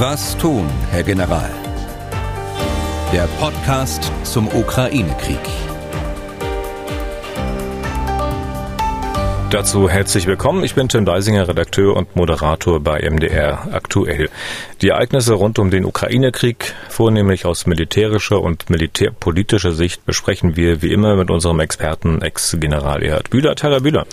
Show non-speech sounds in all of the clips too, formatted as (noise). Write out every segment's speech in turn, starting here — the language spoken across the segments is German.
Was tun, Herr General? Der Podcast zum Ukraine-Krieg. Dazu herzlich willkommen. Ich bin Tim Deisinger, Redakteur und Moderator bei MDR aktuell. Die Ereignisse rund um den Ukraine-Krieg, vornehmlich aus militärischer und militärpolitischer Sicht, besprechen wir wie immer mit unserem Experten Ex-General Erhard Bühler. Herr Bühler.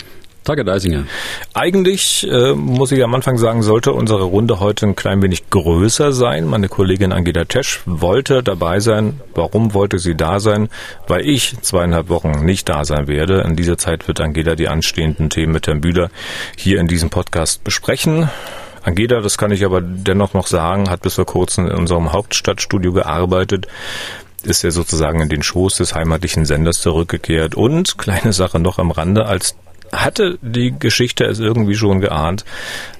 Tage Deisinger. Eigentlich, äh, muss ich am Anfang sagen, sollte unsere Runde heute ein klein wenig größer sein. Meine Kollegin Angela Tesch wollte dabei sein. Warum wollte sie da sein? Weil ich zweieinhalb Wochen nicht da sein werde. In dieser Zeit wird Angela die anstehenden Themen mit Herrn Bühler hier in diesem Podcast besprechen. Angela, das kann ich aber dennoch noch sagen, hat bis vor kurzem in unserem Hauptstadtstudio gearbeitet ist ja sozusagen in den Schoß des heimatlichen Senders zurückgekehrt. Und kleine Sache noch am Rande, als hatte die Geschichte es irgendwie schon geahnt.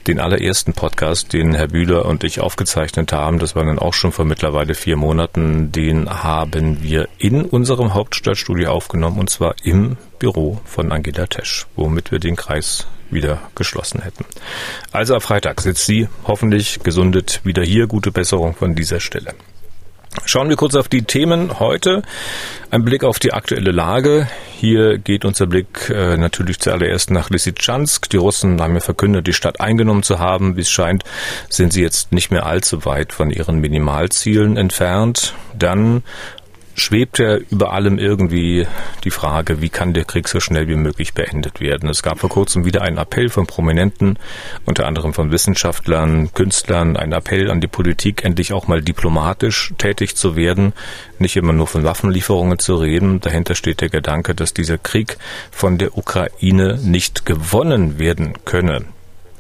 Den allerersten Podcast, den Herr Bühler und ich aufgezeichnet haben, das war dann auch schon vor mittlerweile vier Monaten, den haben wir in unserem Hauptstadtstudio aufgenommen und zwar im Büro von Angela Tesch, womit wir den Kreis wieder geschlossen hätten. Also am Freitag sitzt sie hoffentlich gesundet wieder hier. Gute Besserung von dieser Stelle. Schauen wir kurz auf die Themen heute. Ein Blick auf die aktuelle Lage. Hier geht unser Blick äh, natürlich zuallererst nach Lysychansk. Die Russen haben ja verkündet, die Stadt eingenommen zu haben. Wie es scheint, sind sie jetzt nicht mehr allzu weit von ihren Minimalzielen entfernt. Dann schwebt ja über allem irgendwie die Frage, wie kann der Krieg so schnell wie möglich beendet werden. Es gab vor kurzem wieder einen Appell von Prominenten, unter anderem von Wissenschaftlern, Künstlern, einen Appell an die Politik, endlich auch mal diplomatisch tätig zu werden, nicht immer nur von Waffenlieferungen zu reden. Dahinter steht der Gedanke, dass dieser Krieg von der Ukraine nicht gewonnen werden könne.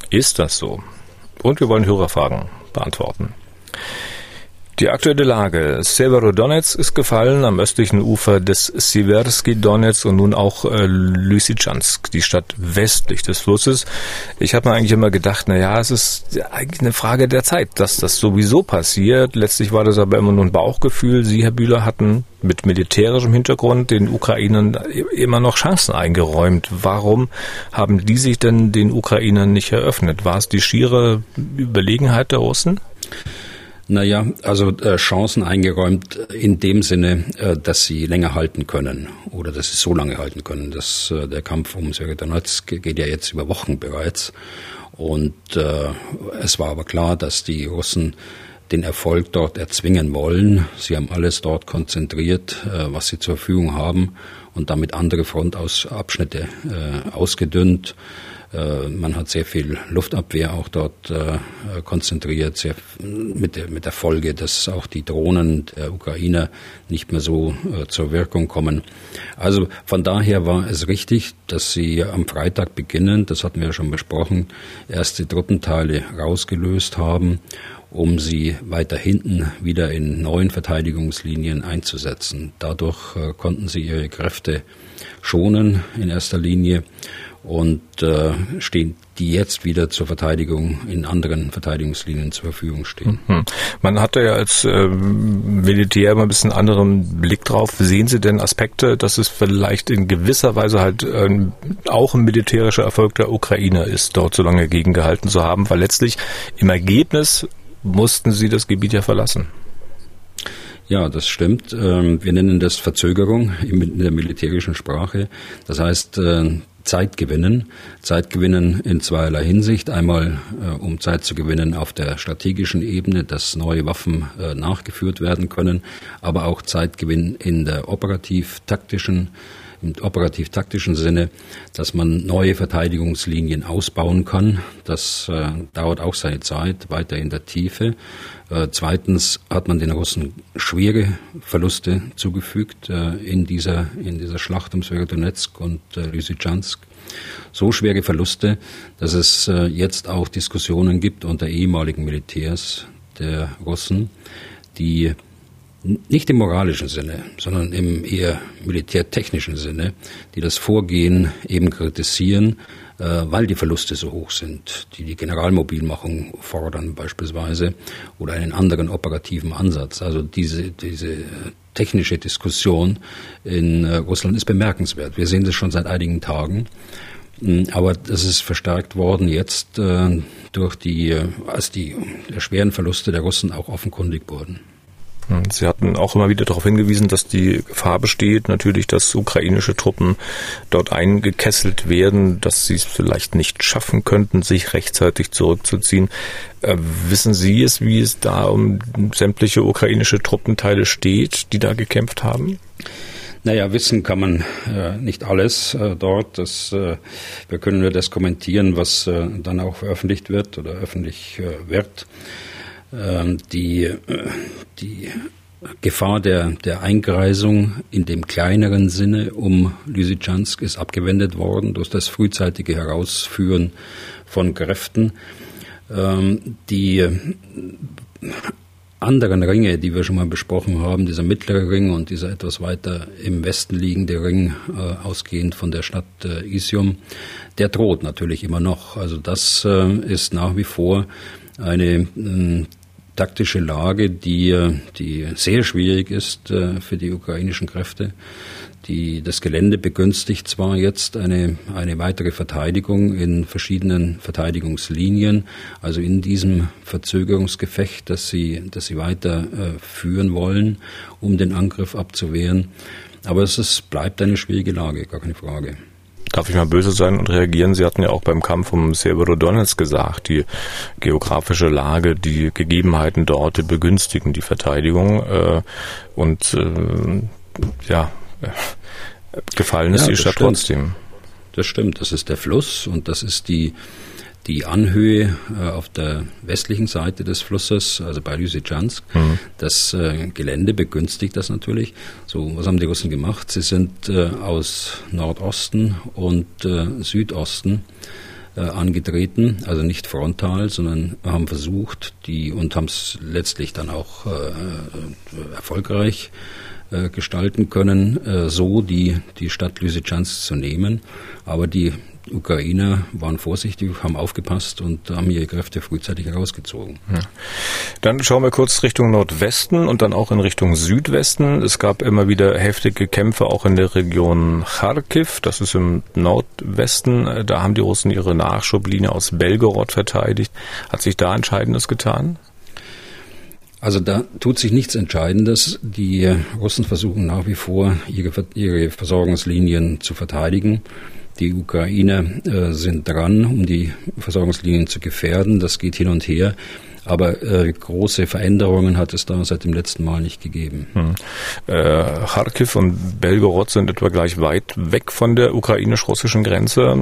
Ist das so? Und wir wollen Hörerfragen beantworten. Die aktuelle Lage. Severodonetsk ist gefallen am östlichen Ufer des Siversky Donetsk und nun auch äh, Lysychansk, die Stadt westlich des Flusses. Ich habe mir eigentlich immer gedacht, na ja, es ist eigentlich eine Frage der Zeit, dass das sowieso passiert. Letztlich war das aber immer nur ein Bauchgefühl. Sie, Herr Bühler, hatten mit militärischem Hintergrund den Ukrainern immer noch Chancen eingeräumt. Warum haben die sich denn den Ukrainern nicht eröffnet? War es die schiere Überlegenheit der Russen? Naja, also äh, Chancen eingeräumt in dem Sinne, äh, dass sie länger halten können oder dass sie so lange halten können. Das, äh, der Kampf um Severodonetsk geht ja jetzt über Wochen bereits. Und äh, es war aber klar, dass die Russen den Erfolg dort erzwingen wollen. Sie haben alles dort konzentriert, äh, was sie zur Verfügung haben und damit andere Frontabschnitte äh, ausgedünnt. Äh, man hat sehr viel Luftabwehr auch dort äh, konzentriert, sehr, mit, der, mit der Folge, dass auch die Drohnen der Ukrainer nicht mehr so äh, zur Wirkung kommen. Also von daher war es richtig, dass sie am Freitag beginnen, das hatten wir ja schon besprochen, erste Truppenteile rausgelöst haben um sie weiter hinten wieder in neuen Verteidigungslinien einzusetzen. Dadurch konnten sie ihre Kräfte schonen in erster Linie und äh, stehen die jetzt wieder zur Verteidigung in anderen Verteidigungslinien zur Verfügung stehen. Mhm. Man hatte ja als äh, Militär immer ein bisschen anderen Blick drauf. Sehen Sie denn Aspekte, dass es vielleicht in gewisser Weise halt äh, auch ein militärischer Erfolg der Ukraine ist, dort so lange gegengehalten zu haben? Weil letztlich im Ergebnis mussten sie das Gebiet ja verlassen. Ja, das stimmt. Ähm, wir nennen das Verzögerung in der militärischen Sprache. Das heißt, äh, Zeit gewinnen. Zeit gewinnen in zweierlei Hinsicht. Einmal, äh, um Zeit zu gewinnen auf der strategischen Ebene, dass neue Waffen äh, nachgeführt werden können, aber auch Zeit gewinnen in der operativ-taktischen im operativ-taktischen Sinne, dass man neue Verteidigungslinien ausbauen kann. Das äh, dauert auch seine Zeit, weiter in der Tiefe. Äh, zweitens hat man den Russen schwere Verluste zugefügt äh, in, dieser, in dieser Schlacht um Sverdlovsk und äh, Lysychansk. So schwere Verluste, dass es äh, jetzt auch Diskussionen gibt unter ehemaligen Militärs der Russen, die nicht im moralischen Sinne, sondern im eher militärtechnischen Sinne, die das Vorgehen eben kritisieren, äh, weil die Verluste so hoch sind, die die Generalmobilmachung fordern beispielsweise oder einen anderen operativen Ansatz. Also diese, diese technische Diskussion in äh, Russland ist bemerkenswert. Wir sehen das schon seit einigen Tagen. Hm, aber das ist verstärkt worden jetzt äh, durch die, äh, als die schweren Verluste der Russen auch offenkundig wurden. Sie hatten auch immer wieder darauf hingewiesen, dass die Gefahr besteht, natürlich, dass ukrainische Truppen dort eingekesselt werden, dass sie es vielleicht nicht schaffen könnten, sich rechtzeitig zurückzuziehen. Äh, wissen Sie es, wie es da um sämtliche ukrainische Truppenteile steht, die da gekämpft haben? Naja, wissen kann man äh, nicht alles äh, dort. Das, äh, wir können nur das kommentieren, was äh, dann auch veröffentlicht wird oder öffentlich äh, wird. Ähm, die, äh, die Gefahr der, der Eingreisung in dem kleineren Sinne um Lysychansk ist abgewendet worden durch das frühzeitige Herausführen von Kräften. Ähm, die anderen Ringe, die wir schon mal besprochen haben, dieser mittlere Ring und dieser etwas weiter im Westen liegende Ring, äh, ausgehend von der Stadt äh, Isium, der droht natürlich immer noch. Also das äh, ist nach wie vor eine taktische Lage, die, äh, die sehr schwierig ist äh, für die ukrainischen Kräfte. Die, das Gelände begünstigt zwar jetzt eine, eine weitere Verteidigung in verschiedenen Verteidigungslinien, also in diesem Verzögerungsgefecht, das sie, das sie weiter äh, führen wollen, um den Angriff abzuwehren. Aber es ist, bleibt eine schwierige Lage, gar keine Frage. Darf ich mal böse sein und reagieren? Sie hatten ja auch beim Kampf um Severodonetsk gesagt, die geografische Lage, die Gegebenheiten dort begünstigen die Verteidigung. Äh, und äh, ja, gefallen ist ja, die Stadt stimmt. trotzdem. Das stimmt, das ist der Fluss und das ist die, die Anhöhe äh, auf der westlichen Seite des Flusses, also bei Lysychansk. Mhm. Das äh, Gelände begünstigt das natürlich. So, was haben die Russen gemacht? Sie sind äh, aus Nordosten und äh, Südosten äh, angetreten, also nicht frontal, sondern haben versucht, die und haben es letztlich dann auch äh, erfolgreich gestalten können, so die, die Stadt Lysychansk zu nehmen. Aber die Ukrainer waren vorsichtig, haben aufgepasst und haben ihre Kräfte frühzeitig herausgezogen. Ja. Dann schauen wir kurz Richtung Nordwesten und dann auch in Richtung Südwesten. Es gab immer wieder heftige Kämpfe auch in der Region Kharkiv, das ist im Nordwesten. Da haben die Russen ihre Nachschublinie aus Belgorod verteidigt. Hat sich da Entscheidendes getan? Also da tut sich nichts Entscheidendes. Die Russen versuchen nach wie vor, ihre, ihre Versorgungslinien zu verteidigen. Die Ukrainer äh, sind dran, um die Versorgungslinien zu gefährden. Das geht hin und her. Aber äh, große Veränderungen hat es da seit dem letzten Mal nicht gegeben. Hm. Äh, Kharkiv und Belgorod sind etwa gleich weit weg von der ukrainisch-russischen Grenze.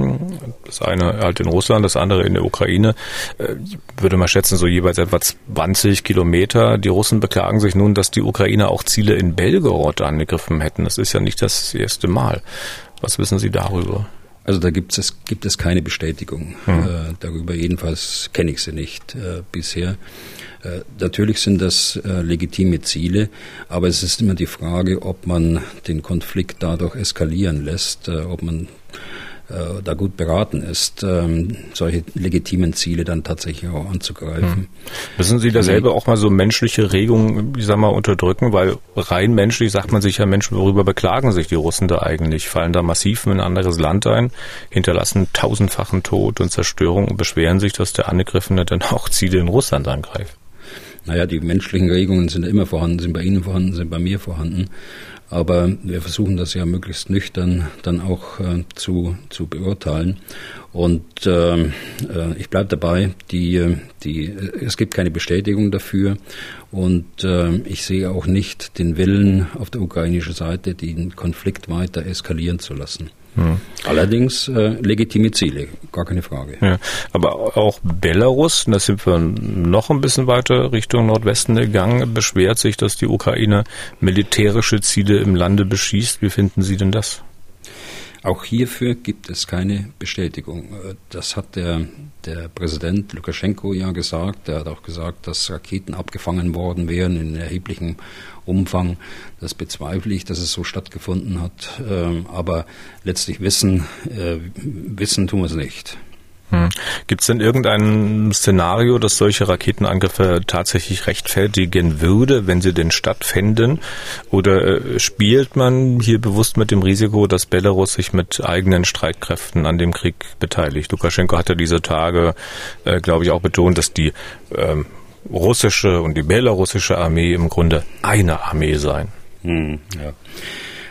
Das eine halt in Russland, das andere in der Ukraine. Äh, würde man schätzen, so jeweils etwa 20 Kilometer. Die Russen beklagen sich nun, dass die Ukrainer auch Ziele in Belgorod angegriffen hätten. Das ist ja nicht das erste Mal. Was wissen Sie darüber? Also da gibt es, gibt es keine Bestätigung hm. äh, darüber. Jedenfalls kenne ich sie nicht äh, bisher. Äh, natürlich sind das äh, legitime Ziele, aber es ist immer die Frage, ob man den Konflikt dadurch eskalieren lässt, äh, ob man äh, da gut beraten ist, ähm, solche legitimen Ziele dann tatsächlich auch anzugreifen. Hm. Müssen Sie da selber auch mal so menschliche Regungen, ich sag mal, unterdrücken? Weil rein menschlich sagt man sich ja, Menschen, worüber beklagen sich die Russen da eigentlich? Fallen da massiv in ein anderes Land ein, hinterlassen tausendfachen Tod und Zerstörung und beschweren sich, dass der Angegriffene dann auch Ziele in Russland angreift? Naja, die menschlichen Regungen sind immer vorhanden, sind bei Ihnen vorhanden, sind bei mir vorhanden. Aber wir versuchen das ja möglichst nüchtern dann auch äh, zu, zu beurteilen. Und ähm, äh, ich bleibe dabei, die, die, es gibt keine Bestätigung dafür. Und äh, ich sehe auch nicht den Willen auf der ukrainischen Seite, den Konflikt weiter eskalieren zu lassen. Hm. Allerdings äh, legitime Ziele, gar keine Frage. Ja, aber auch Belarus, da sind wir noch ein bisschen weiter Richtung Nordwesten gegangen, beschwert sich, dass die Ukraine militärische Ziele im Lande beschießt. Wie finden Sie denn das? Auch hierfür gibt es keine Bestätigung. Das hat der, der Präsident Lukaschenko ja gesagt. Er hat auch gesagt, dass Raketen abgefangen worden wären in erheblichem Umfang. Das bezweifle ich, dass es so stattgefunden hat. Ähm, aber letztlich wissen, äh, wissen tun wir es nicht. Hm. Gibt es denn irgendein Szenario, das solche Raketenangriffe tatsächlich rechtfertigen würde, wenn sie denn stattfänden? Oder äh, spielt man hier bewusst mit dem Risiko, dass Belarus sich mit eigenen Streitkräften an dem Krieg beteiligt? Lukaschenko hatte diese Tage, äh, glaube ich, auch betont, dass die ähm, russische und die belarussische Armee im Grunde eine Armee seien. Hm, ja.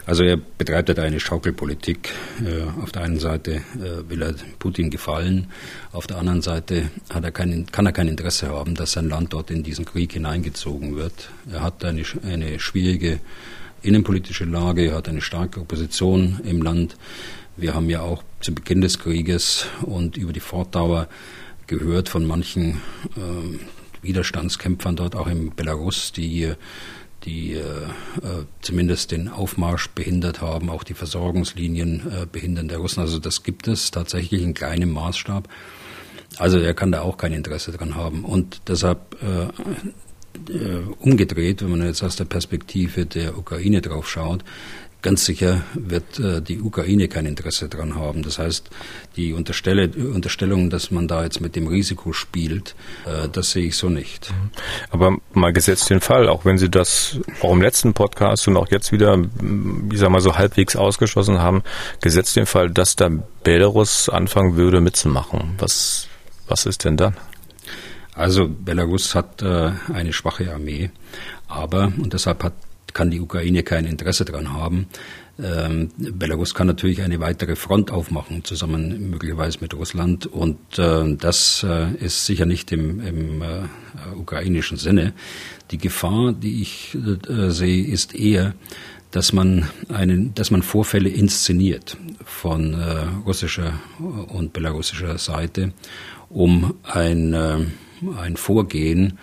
Also er betreibt halt eine Schaukelpolitik. Äh, auf der einen Seite äh, will er Putin gefallen, auf der anderen Seite hat er kein, kann er kein Interesse haben, dass sein Land dort in diesen Krieg hineingezogen wird. Er hat eine, eine schwierige innenpolitische Lage, er hat eine starke Opposition im Land. Wir haben ja auch zu Beginn des Krieges und über die Fortdauer gehört von manchen äh, Widerstandskämpfern dort auch in Belarus, die die äh, äh, zumindest den Aufmarsch behindert haben, auch die Versorgungslinien äh, behindern der Russen. Also das gibt es tatsächlich in kleinem Maßstab. Also er kann da auch kein Interesse dran haben. Und deshalb äh, äh, umgedreht, wenn man jetzt aus der Perspektive der Ukraine drauf schaut, Ganz sicher wird äh, die Ukraine kein Interesse daran haben. Das heißt, die Unterstelle, Unterstellung, dass man da jetzt mit dem Risiko spielt, äh, das sehe ich so nicht. Aber mal gesetzt den Fall, auch wenn Sie das auch im letzten Podcast und auch jetzt wieder, ich sag mal so halbwegs ausgeschlossen haben, gesetzt den Fall, dass da Belarus anfangen würde mitzumachen. Was, was ist denn dann? Also Belarus hat äh, eine schwache Armee, aber, und deshalb hat kann die Ukraine kein Interesse daran haben. Ähm, Belarus kann natürlich eine weitere Front aufmachen, zusammen möglicherweise mit Russland. Und äh, das äh, ist sicher nicht im, im äh, ukrainischen Sinne. Die Gefahr, die ich äh, sehe, ist eher, dass man einen, dass man Vorfälle inszeniert von äh, russischer und belarussischer Seite, um ein, äh, ein Vorgehen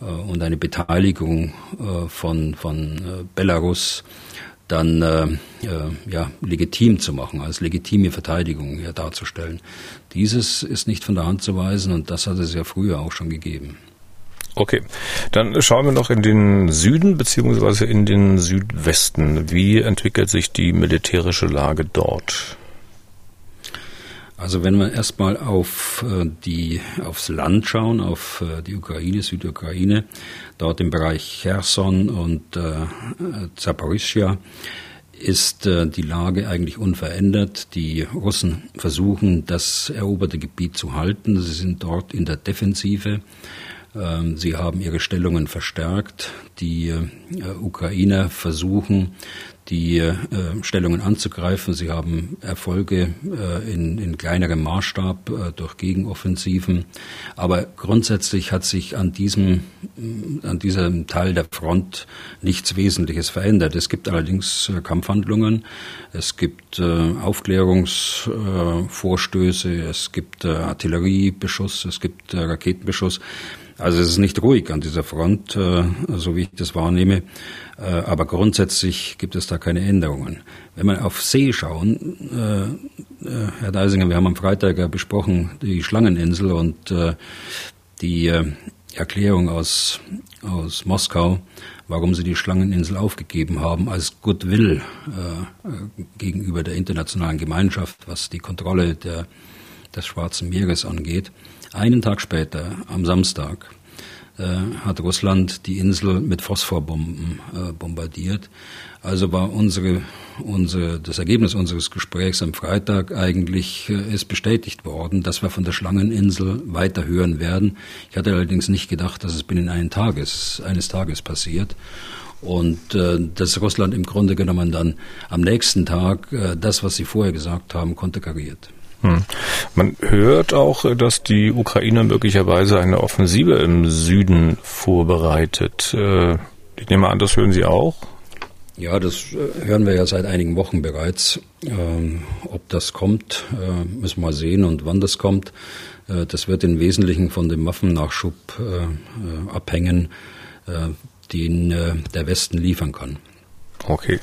und eine Beteiligung äh, von, von äh, Belarus dann ja, legitim zu machen, als legitime Verteidigung ja, darzustellen. Dieses ist nicht von der Hand zu weisen und das hat es ja früher auch schon gegeben. Okay, dann schauen wir noch in den Süden beziehungsweise in den Südwesten. Wie entwickelt sich die militärische Lage dort? Also wenn wir erstmal auf äh, die, aufs Land schauen, auf äh, die Ukraine, Südukraine, dort im Bereich Cherson und äh, Zaporizhia, ist äh, die Lage eigentlich unverändert. Die Russen versuchen, das eroberte Gebiet zu halten. Sie sind dort in der Defensive. Ähm, sie haben ihre Stellungen verstärkt. Die äh, Ukrainer versuchen, die äh, Stellungen anzugreifen. Sie haben Erfolge äh, in, in kleinerem Maßstab äh, durch Gegenoffensiven. Aber grundsätzlich hat sich an diesem, an diesem Teil der Front nichts Wesentliches verändert. Es gibt allerdings äh, Kampfhandlungen, es gibt äh, Aufklärungsvorstöße, es gibt äh, Artilleriebeschuss, es gibt Raketenbeschuss. Also es ist nicht ruhig an dieser Front, äh, so wie ich das wahrnehme. Äh, aber grundsätzlich gibt es da keine Änderungen. Wenn wir auf See schauen, äh, Herr Deisinger, wir haben am Freitag besprochen die Schlangeninsel und die Erklärung aus, aus Moskau, warum sie die Schlangeninsel aufgegeben haben als Goodwill äh, gegenüber der internationalen Gemeinschaft, was die Kontrolle der, des Schwarzen Meeres angeht. Einen Tag später, am Samstag, äh, hat Russland die Insel mit Phosphorbomben äh, bombardiert. Also war unsere, unsere, das Ergebnis unseres Gesprächs am Freitag eigentlich äh, ist bestätigt worden, dass wir von der Schlangeninsel weiter hören werden. Ich hatte allerdings nicht gedacht, dass es binnen eines Tages, eines Tages passiert und äh, dass Russland im Grunde genommen dann am nächsten Tag äh, das, was sie vorher gesagt haben, konterkariert. Hm. Man hört auch, dass die Ukraine möglicherweise eine Offensive im Süden vorbereitet. Äh, ich nehme an, das hören Sie auch? Ja, das äh, hören wir ja seit einigen Wochen bereits. Ähm, ob das kommt, äh, müssen wir mal sehen und wann das kommt. Äh, das wird im Wesentlichen von dem Waffennachschub äh, abhängen, äh, den der Westen liefern kann. Okay.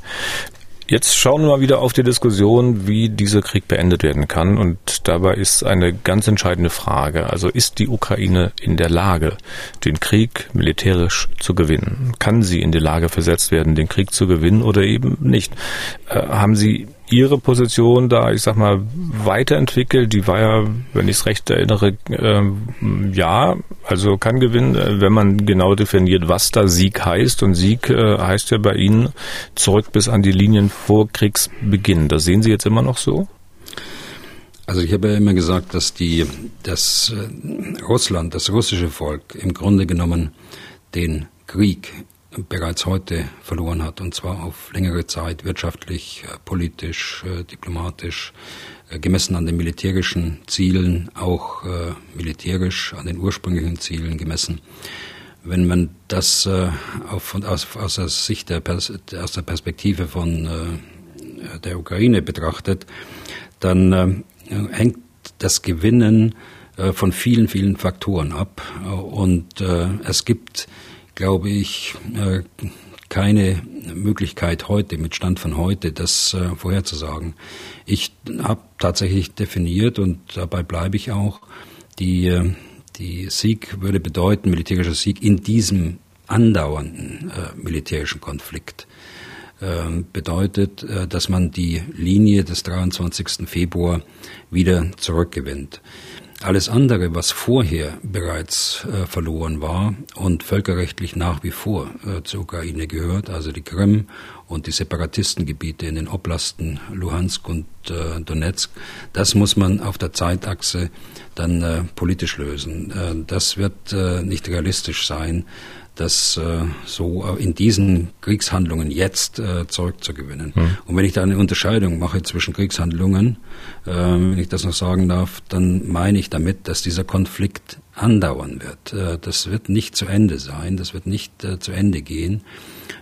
Jetzt schauen wir mal wieder auf die Diskussion, wie dieser Krieg beendet werden kann. Und dabei ist eine ganz entscheidende Frage. Also ist die Ukraine in der Lage, den Krieg militärisch zu gewinnen? Kann sie in die Lage versetzt werden, den Krieg zu gewinnen oder eben nicht? Äh, haben Sie Ihre Position da, ich sag mal, weiterentwickelt? Die war ja, wenn ich es recht erinnere, äh, ja, also kann gewinnen, wenn man genau definiert, was da Sieg heißt. Und Sieg äh, heißt ja bei Ihnen zurück bis an die Linien vor Kriegsbeginn. Das sehen Sie jetzt immer noch so? Also ich habe ja immer gesagt, dass die, dass äh, Russland, das russische Volk im Grunde genommen den Krieg bereits heute verloren hat, und zwar auf längere Zeit wirtschaftlich, äh, politisch, äh, diplomatisch, äh, gemessen an den militärischen Zielen, auch militärisch an den ursprünglichen Zielen gemessen. Wenn man das aus, der Sicht der, aus der Perspektive von der Ukraine betrachtet, dann hängt das Gewinnen von vielen, vielen Faktoren ab. Und es gibt glaube ich, äh, keine Möglichkeit heute, mit Stand von heute, das äh, vorherzusagen. Ich habe tatsächlich definiert und dabei bleibe ich auch, die, äh, die Sieg würde bedeuten, militärischer Sieg in diesem andauernden militärischen Konflikt äh, bedeutet, dass man die Linie des 23. Februar wieder zurückgewinnt. Alles andere, was vorher bereits äh, verloren war und völkerrechtlich nach wie vor äh, zur Ukraine gehört, also die Krim und die Separatistengebiete in den Oblasten Luhansk und äh, Donetsk, das muss man auf der Zeitachse dann äh, politisch lösen. Äh, das wird äh, nicht realistisch sein das äh, so in diesen Kriegshandlungen jetzt äh, zurückzugewinnen. Mhm. Und wenn ich da eine Unterscheidung mache zwischen Kriegshandlungen, äh, wenn ich das noch sagen darf, dann meine ich damit, dass dieser Konflikt andauern wird. Äh, das wird nicht zu Ende sein, das wird nicht äh, zu Ende gehen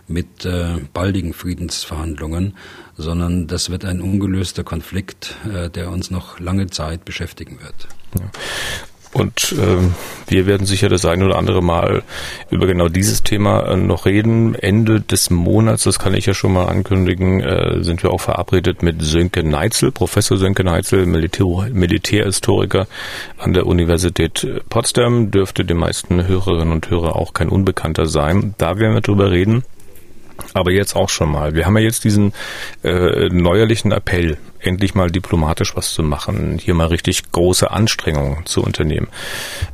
mit äh, baldigen Friedensverhandlungen, sondern das wird ein ungelöster Konflikt, äh, der uns noch lange Zeit beschäftigen wird. Ja. Und äh, wir werden sicher das eine oder andere Mal über genau dieses Thema äh, noch reden. Ende des Monats, das kann ich ja schon mal ankündigen, äh, sind wir auch verabredet mit Sönke Neitzel, Professor Sönke Neitzel, Militär, Militärhistoriker an der Universität Potsdam. Dürfte den meisten Hörerinnen und Hörer auch kein Unbekannter sein. Da werden wir drüber reden. Aber jetzt auch schon mal. Wir haben ja jetzt diesen äh, neuerlichen Appell, endlich mal diplomatisch was zu machen, hier mal richtig große Anstrengungen zu unternehmen.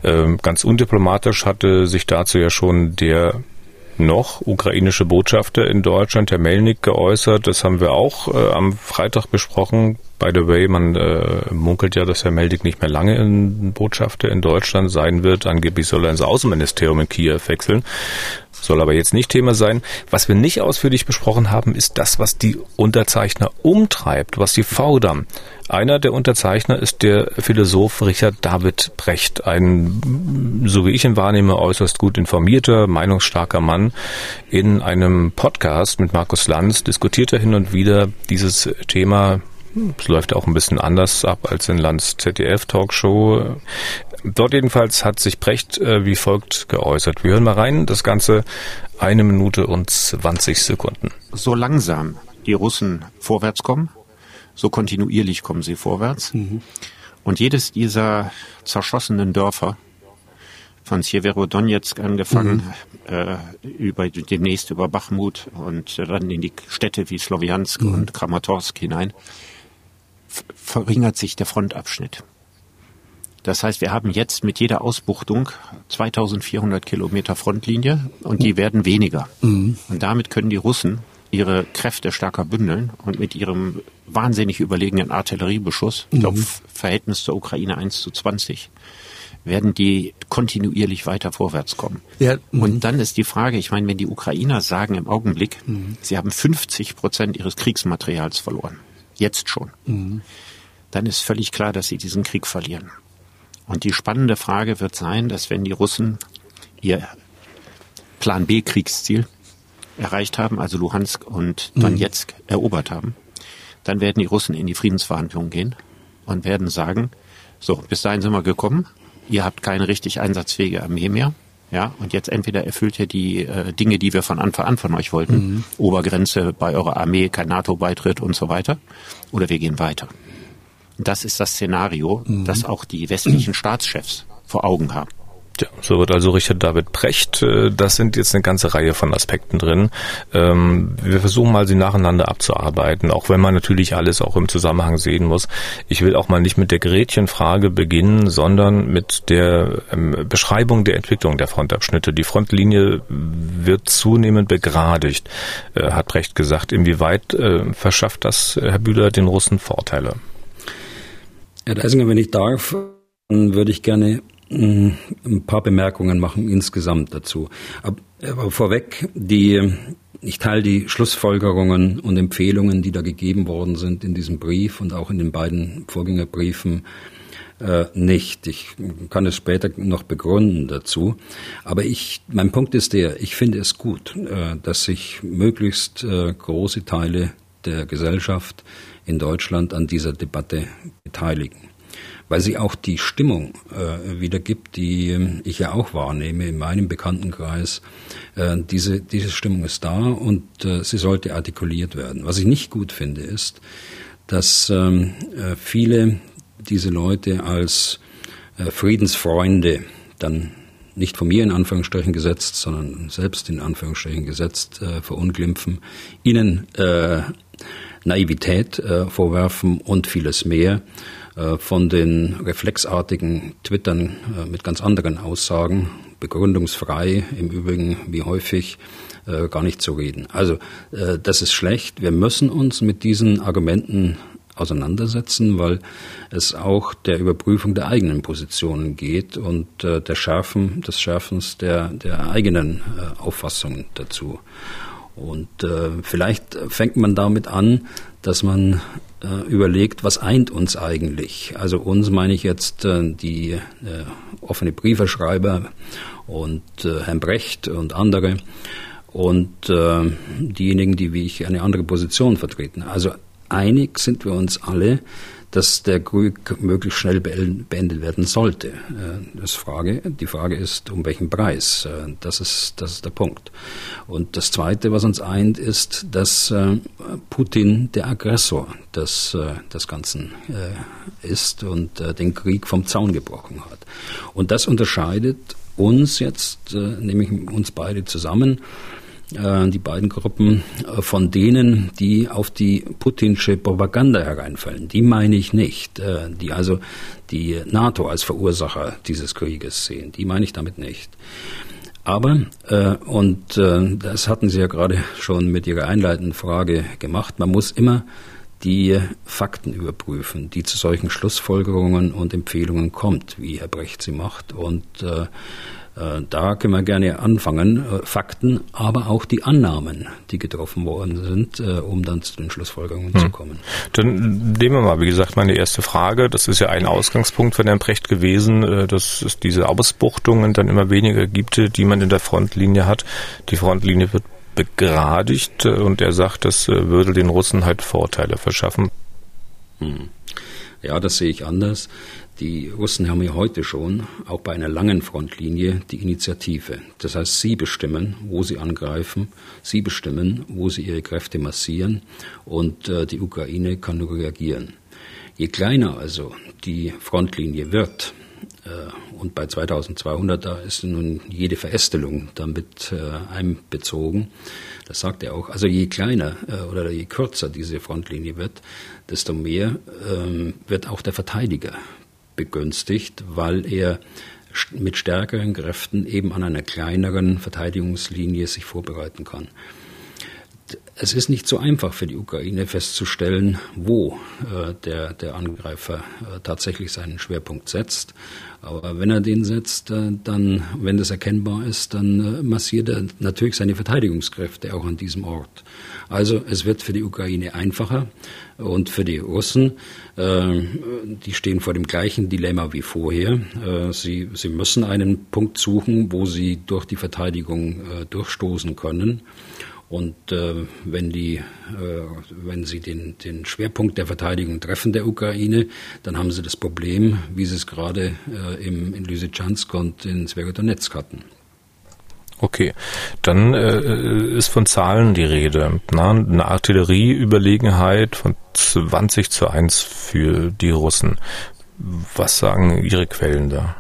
Ähm, ganz undiplomatisch hatte sich dazu ja schon der noch ukrainische Botschafter in Deutschland, Herr Melnik, geäußert. Das haben wir auch äh, am Freitag besprochen. By the way, man äh, munkelt ja, dass Herr Melnik nicht mehr lange in Botschafter in Deutschland sein wird. Angeblich soll er ins Außenministerium in Kiew wechseln. Soll aber jetzt nicht Thema sein. Was wir nicht ausführlich besprochen haben, ist das, was die Unterzeichner umtreibt, was sie fordern. Einer der Unterzeichner ist der Philosoph Richard David Brecht, ein, so wie ich ihn wahrnehme, äußerst gut informierter, meinungsstarker Mann. In einem Podcast mit Markus Lanz diskutiert er hin und wieder dieses Thema es läuft auch ein bisschen anders ab als in Lanz ZDF Talkshow. Dort jedenfalls hat sich Brecht äh, wie folgt geäußert. Wir hören mal rein, das Ganze eine Minute und 20 Sekunden. So langsam die Russen vorwärts kommen, so kontinuierlich kommen sie vorwärts. Mhm. Und jedes dieser zerschossenen Dörfer, von Sjeverodonetsk angefangen, mhm. äh, über demnächst über Bachmut und dann in die Städte wie Sloviansk mhm. und Kramatorsk hinein, verringert sich der Frontabschnitt. Das heißt, wir haben jetzt mit jeder Ausbuchtung 2400 Kilometer Frontlinie und die werden weniger. Mhm. Und damit können die Russen ihre Kräfte stärker bündeln und mit ihrem wahnsinnig überlegenen Artilleriebeschuss, mhm. ich glaube Verhältnis zur Ukraine 1 zu 20, werden die kontinuierlich weiter vorwärts kommen. Ja, mhm. und dann ist die Frage, ich meine, wenn die Ukrainer sagen im Augenblick, mhm. sie haben 50 Prozent ihres Kriegsmaterials verloren, jetzt schon, mhm. dann ist völlig klar, dass sie diesen Krieg verlieren. Und die spannende Frage wird sein, dass wenn die Russen ihr Plan B Kriegsziel erreicht haben, also Luhansk und. Donetsk mhm. erobert haben, dann werden die Russen in die Friedensverhandlungen gehen und werden sagen, so, bis dahin sind wir gekommen, ihr habt keine richtig einsatzfähige Armee mehr, ja, und jetzt entweder erfüllt ihr die äh, Dinge, die wir von Anfang an von euch wollten, mhm. Obergrenze bei eurer Armee, kein NATO-Beitritt und so weiter, oder wir gehen weiter. Das ist das Szenario, mhm. das auch die westlichen Staatschefs vor Augen haben. Ja, so wird also Richard David Precht. Äh, das sind jetzt eine ganze Reihe von Aspekten drin. Ähm, wir versuchen mal, sie nacheinander abzuarbeiten, auch wenn man natürlich alles auch im Zusammenhang sehen muss. Ich will auch mal nicht mit der Gretchenfrage beginnen, sondern mit der ähm, Beschreibung der Entwicklung der Frontabschnitte. Die Frontlinie wird zunehmend begradigt, äh, hat Precht gesagt. Inwieweit äh, verschafft das, Herr Bühler, den Russen Vorteile? Herr Deisinger, wenn ich darf, würde ich gerne ein paar Bemerkungen machen insgesamt dazu. Aber vorweg, die, ich teile die Schlussfolgerungen und Empfehlungen, die da gegeben worden sind in diesem Brief und auch in den beiden Vorgängerbriefen äh, nicht. Ich kann es später noch begründen dazu. Aber ich, mein Punkt ist der, ich finde es gut, äh, dass sich möglichst äh, große Teile der Gesellschaft in Deutschland an dieser Debatte beteiligen weil sie auch die Stimmung äh, wiedergibt, die äh, ich ja auch wahrnehme in meinem Bekanntenkreis. Äh, diese, diese Stimmung ist da und äh, sie sollte artikuliert werden. Was ich nicht gut finde, ist, dass ähm, äh, viele diese Leute als äh, Friedensfreunde dann nicht von mir in Anführungsstrichen gesetzt, sondern selbst in Anführungsstrichen gesetzt äh, verunglimpfen, ihnen äh, Naivität äh, vorwerfen und vieles mehr. Äh, von den reflexartigen Twittern äh, mit ganz anderen Aussagen, begründungsfrei, im Übrigen wie häufig, äh, gar nicht zu reden. Also das ist schlecht. Wir müssen uns mit diesen Argumenten auseinandersetzen, weil es auch der Überprüfung der eigenen Positionen geht und der Schärfen, des Schärfens der, der eigenen Auffassungen dazu. Und äh, vielleicht fängt man damit an, dass man äh, überlegt, was eint uns eigentlich. Also uns meine ich jetzt äh, die äh, offene Brieferschreiber und äh, Herrn Brecht und andere und äh, diejenigen, die wie ich eine andere Position vertreten. Also einig sind wir uns alle, dass der Krieg möglichst schnell beendet werden sollte. Äh, das Frage, die Frage ist, um welchen Preis. Äh, das ist, das ist der Punkt. Und das Zweite, was uns eint, ist, dass äh, Putin der Aggressor des, des Ganzen ist und den Krieg vom Zaun gebrochen hat. Und das unterscheidet uns jetzt, nämlich uns beide zusammen, die beiden Gruppen äh, von denen, die auf die putinsche Propaganda hereinfallen. Die meine ich nicht, äh, die also die NATO als Verursacher dieses Krieges sehen. Die meine ich damit nicht. Aber, äh, und äh, das hatten Sie ja gerade schon mit Ihrer einleitenden Frage gemacht, man muss immer die Fakten überprüfen, die zu solchen Schlussfolgerungen und Empfehlungen kommt, wie Herr Brecht sie macht. Und äh, äh, da können wir gerne anfangen. Äh, Fakten, aber auch die Annahmen, die getroffen worden sind, äh, um dann zu den Schlussfolgerungen hm. zu kommen. Dann nehmen wir mal, wie gesagt, meine erste Frage. Das ist ja ein Ausgangspunkt von Herrn Precht gewesen, dass es diese Ausbuchtungen dann immer weniger gibt, die man in der Frontlinie hat. Die Frontlinie wird begradigt und er sagt, das würde den Russen halt Vorteile verschaffen. Hm. Ja, das sehe ich anders. Die Russen haben ja heute schon, auch bei einer langen Frontlinie, die Initiative. Das heißt, sie bestimmen, wo sie angreifen, sie bestimmen, wo sie ihre Kräfte massieren und äh, die Ukraine kann nur reagieren. Je kleiner also die Frontlinie wird, äh, und bei 2200 da ist nun jede Verästelung damit äh, einbezogen, das sagt er auch. Also je kleiner äh, oder je kürzer diese Frontlinie wird, desto mehr ähm, wird auch der Verteidiger begünstigt, weil er mit stärkeren Kräften eben an einer kleineren Verteidigungslinie sich vorbereiten kann. Es ist nicht so einfach für die Ukraine festzustellen, wo äh, der, der Angreifer äh, tatsächlich seinen Schwerpunkt setzt. Aber wenn er den setzt, äh, dann, wenn das erkennbar ist, dann äh, massiert er natürlich seine Verteidigungskräfte auch an diesem Ort. Also es wird für die Ukraine einfacher und für die Russen, äh, die stehen vor dem gleichen Dilemma wie vorher. Äh, sie, sie müssen einen Punkt suchen, wo sie durch die Verteidigung durchstoßen können. Und äh, wenn, die, äh, wenn sie den, den Schwerpunkt der Verteidigung treffen der Ukraine, dann haben sie das Problem, wie sie es gerade äh, im, in Lysychansk und in Sverodonetsk hatten. Okay, dann äh, ist von Zahlen die Rede. Na, eine Artillerieüberlegenheit von 20 zu 1 für die Russen. Was sagen Ihre Quellen da?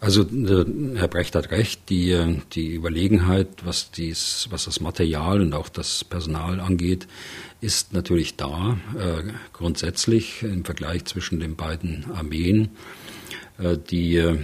Also äh, Herr Brecht hat recht, die, die Überlegenheit, was, dies, was das Material und auch das Personal angeht, ist natürlich da, äh, grundsätzlich im Vergleich zwischen den beiden Armeen. Äh, die äh,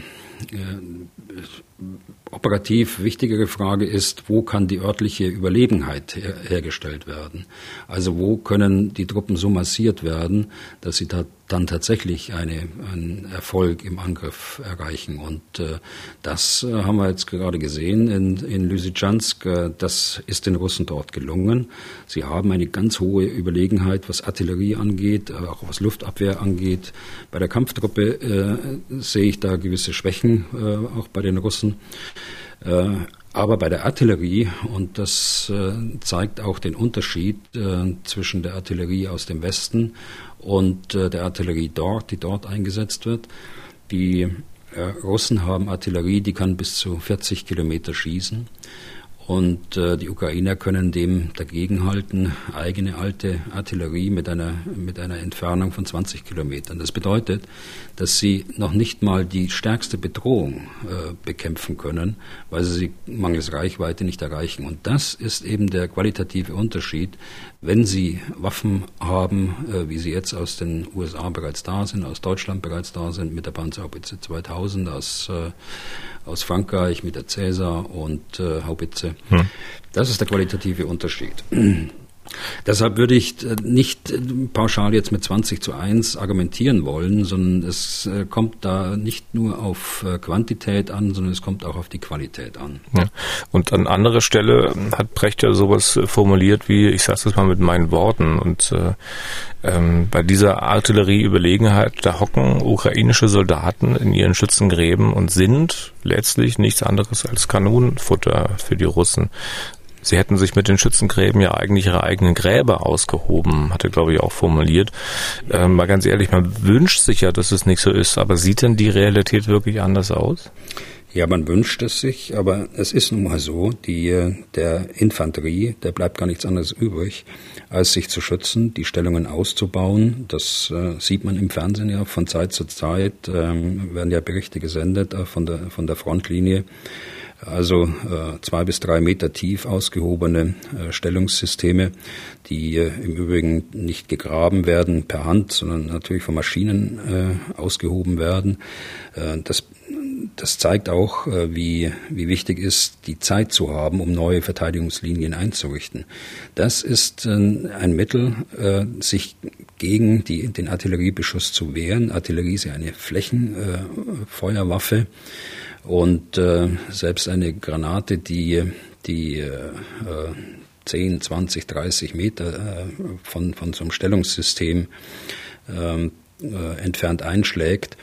operativ wichtigere Frage ist, wo kann die örtliche Überlegenheit her hergestellt werden? Also wo können die Truppen so massiert werden, dass sie da dann tatsächlich eine, einen Erfolg im Angriff erreichen. Und äh, das äh, haben wir jetzt gerade gesehen in, in Lysychansk. Äh, das ist den Russen dort gelungen. Sie haben eine ganz hohe Überlegenheit, was Artillerie angeht, auch was Luftabwehr angeht. Bei der Kampftruppe äh, sehe ich da gewisse Schwächen, äh, auch bei den Russen. Äh, aber bei der Artillerie, und das äh, zeigt auch den Unterschied äh, zwischen der Artillerie aus dem Westen und äh, der Artillerie dort, die dort eingesetzt wird, die äh, Russen haben Artillerie, die kann bis zu 40 Kilometer schießen. Und äh, die Ukrainer können dem dagegenhalten, eigene alte Artillerie mit einer, mit einer Entfernung von 20 Kilometern. Das bedeutet, dass sie noch nicht mal die stärkste Bedrohung äh, bekämpfen können, weil sie sie mangels Reichweite nicht erreichen. Und das ist eben der qualitative Unterschied, wenn sie Waffen haben, äh, wie sie jetzt aus den USA bereits da sind, aus Deutschland bereits da sind, mit der Panzerhaubitze 2000, aus äh, aus Frankreich mit der Cäsar und äh, Haubitze. Hm. Das ist der qualitative Unterschied. Deshalb würde ich äh, nicht äh, pauschal jetzt mit 20 zu 1 argumentieren wollen, sondern es äh, kommt da nicht nur auf Quantität an, sondern es kommt auch auf die Qualität an. Ja. Und an anderer Stelle hat Brecht ja sowas formuliert wie, ich sage es mal mit meinen Worten, und äh, ähm, bei dieser Artillerieüberlegenheit, da hocken ukrainische Soldaten in ihren Schützengräben und sind letztlich nichts anderes als Kanonenfutter für die Russen. Sie hätten sich mit den Schützengräben ja eigentlich ihre eigenen Gräber ausgehoben, hatte, glaube ich, auch formuliert. Ähm, mal ganz ehrlich, man wünscht sich ja, dass es nicht so ist, aber sieht denn die Realität wirklich anders aus? Ja, man wünscht es sich, aber es ist nun mal so, die, der Infanterie, der bleibt gar nichts anderes übrig, als sich zu schützen, die Stellungen auszubauen. Das äh, sieht man im Fernsehen ja von Zeit zu Zeit, ähm, werden ja Berichte gesendet äh, von, der, von der Frontlinie also äh, zwei bis drei Meter tief ausgehobene äh, Stellungssysteme, die äh, im Übrigen nicht gegraben werden per Hand, sondern natürlich von Maschinen äh, ausgehoben werden. Äh, das das zeigt auch, äh, wie, wie wichtig ist, die Zeit zu haben, um neue Verteidigungslinien einzurichten. Das ist ein Mittel, sich gegen die, den Artilleriebeschuss zu wehren. Artillerie ist ja eine Flächenfeuerwaffe. Und äh, selbst eine Granate, die, die äh, 10, 20, 30 Meter äh, von, von so einem Stellungssystem ähm, äh, entfernt einschlägt,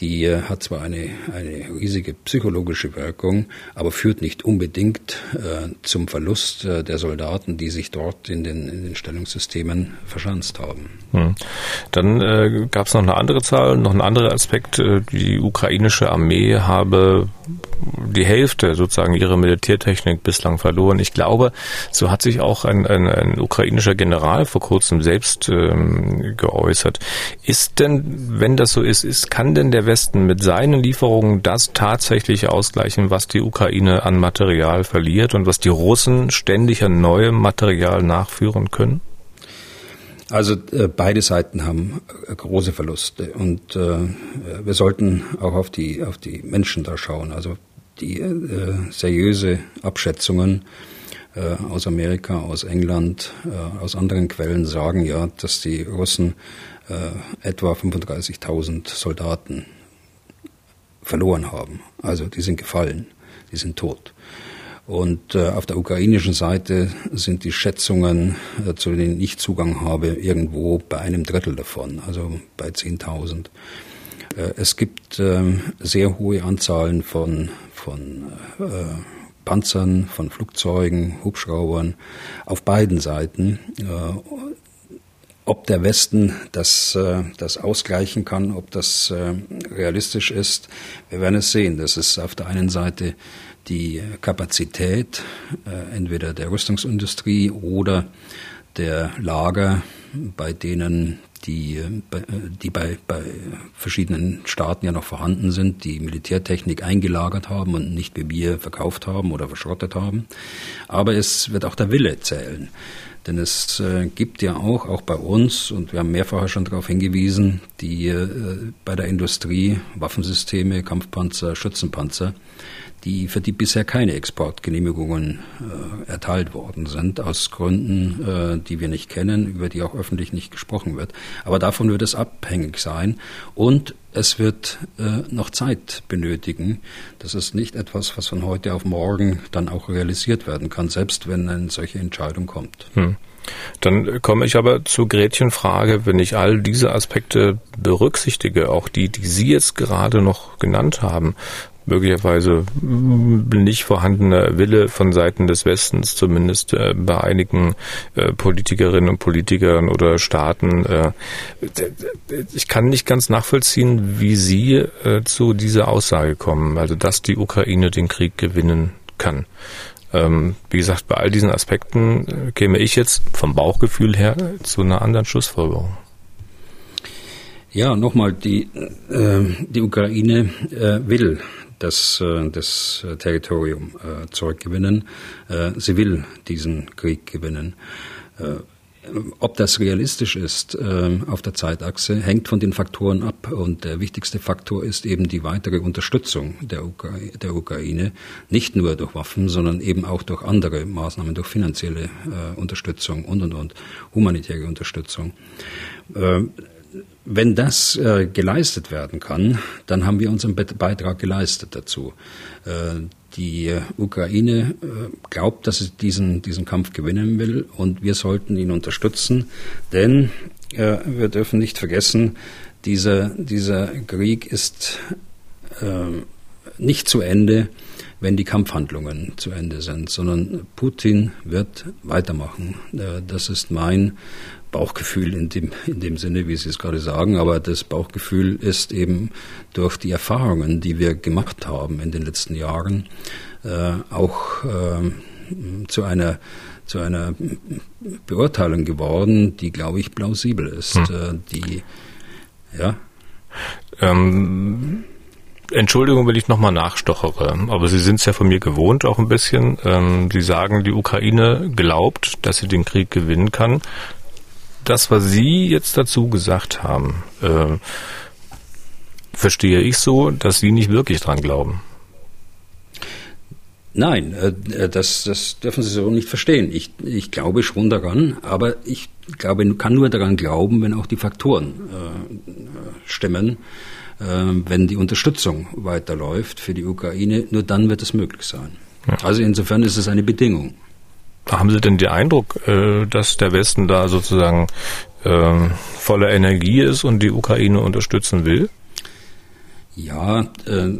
die äh, hat zwar eine, eine riesige psychologische Wirkung, aber führt nicht unbedingt äh, zum Verlust äh, der Soldaten, die sich dort in den, in den Stellungssystemen verschanzt haben. Hm. Dann äh, gab es noch eine andere Zahl, noch ein anderer Aspekt. Äh, die ukrainische Armee habe die Hälfte sozusagen ihrer Militärtechnik bislang verloren. Ich glaube, so hat sich auch ein, ein, ein ukrainischer General vor kurzem selbst ähm, geäußert. Ist denn, wenn das so ist, ist, kann denn der Westen mit seinen Lieferungen das tatsächlich ausgleichen, was die Ukraine an Material verliert und was die Russen ständig an neuem Material nachführen können? Also äh, beide Seiten haben äh, große Verluste und äh, wir sollten auch auf die auf die Menschen da schauen. Also die äh, seriöse Abschätzungen äh, aus Amerika, aus England, äh, aus anderen Quellen sagen ja, dass die Russen äh, etwa 35.000 Soldaten verloren haben. Also die sind gefallen, die sind tot. Und äh, auf der ukrainischen Seite sind die Schätzungen, äh, zu denen ich Zugang habe, irgendwo bei einem Drittel davon, also bei 10.000. Äh, es gibt ähm, sehr hohe Anzahlen von, von äh, Panzern, von Flugzeugen, Hubschraubern auf beiden Seiten. Äh, ob der Westen das, das ausgleichen kann, ob das realistisch ist, wir werden es sehen. Das ist auf der einen Seite die Kapazität entweder der Rüstungsindustrie oder der Lager, bei denen die, äh, die bei, bei verschiedenen Staaten ja noch vorhanden sind, die Militärtechnik eingelagert haben und nicht wie wir verkauft haben oder verschrottet haben. Aber es wird auch der Wille zählen. Denn es äh, gibt ja auch, auch bei uns, und wir haben mehrfach schon darauf hingewiesen, die äh, bei der Industrie Waffensysteme, Kampfpanzer, Schützenpanzer, die, für die bisher keine Exportgenehmigungen äh, erteilt worden sind, aus Gründen, äh, die wir nicht kennen, über die auch öffentlich nicht gesprochen wird. Aber davon wird es abhängig sein und es wird äh, noch Zeit benötigen. Das ist nicht etwas, was von heute auf morgen dann auch realisiert werden kann, selbst wenn eine solche Entscheidung kommt. Hm. Dann komme ich aber zur Gretchenfrage, wenn ich all diese Aspekte berücksichtige, auch die, die Sie jetzt gerade noch genannt haben, möglicherweise nicht vorhandener Wille von Seiten des Westens, zumindest äh, bei einigen äh, Politikerinnen und Politikern oder Staaten. Äh, ich kann nicht ganz nachvollziehen, wie Sie zu dieser Aussage kommen, also dass die Ukraine den Krieg gewinnen kann. Ähm, wie gesagt, bei all diesen Aspekten käme ich jetzt vom Bauchgefühl her zu einer anderen Schlussfolgerung. Ja, nochmal, die, äh, die Ukraine äh, will das, äh, das Territorium äh, zurückgewinnen. Äh, sie will diesen Krieg gewinnen. Ob das realistisch ist auf der Zeitachse, hängt von den Faktoren ab. Und der wichtigste Faktor ist eben die weitere Unterstützung der, Ukra der Ukraine, nicht nur durch Waffen, sondern eben auch durch andere Maßnahmen, durch finanzielle Unterstützung und, und, und, humanitäre Unterstützung. Wenn das äh, geleistet werden kann, dann haben wir unseren Beitrag geleistet dazu. Äh, die Ukraine äh, glaubt, dass sie diesen, diesen Kampf gewinnen will und wir sollten ihn unterstützen, denn äh, wir dürfen nicht vergessen, dieser, dieser Krieg ist äh, nicht zu Ende, wenn die Kampfhandlungen zu Ende sind, sondern Putin wird weitermachen. Das ist mein Bauchgefühl in dem, in dem Sinne, wie Sie es gerade sagen, aber das Bauchgefühl ist eben durch die Erfahrungen, die wir gemacht haben in den letzten Jahren, äh, auch äh, zu einer zu einer Beurteilung geworden, die, glaube ich, plausibel ist. Hm. Äh, die, ja. Ähm, Entschuldigung, wenn ich nochmal nachstochere, aber Sie sind es ja von mir gewohnt auch ein bisschen. Ähm, Sie sagen, die Ukraine glaubt, dass sie den Krieg gewinnen kann das, was Sie jetzt dazu gesagt haben, äh, verstehe ich so, dass Sie nicht wirklich dran glauben. Nein, äh, das, das dürfen Sie so nicht verstehen. Ich, ich glaube schon daran, aber ich glaube, kann nur daran glauben, wenn auch die Faktoren äh, stimmen, äh, wenn die Unterstützung weiterläuft für die Ukraine. Nur dann wird es möglich sein. Ja. Also insofern ist es eine Bedingung. Haben Sie denn den Eindruck, äh, dass der Westen da sozusagen äh, voller Energie ist und die Ukraine unterstützen will? Ja, äh,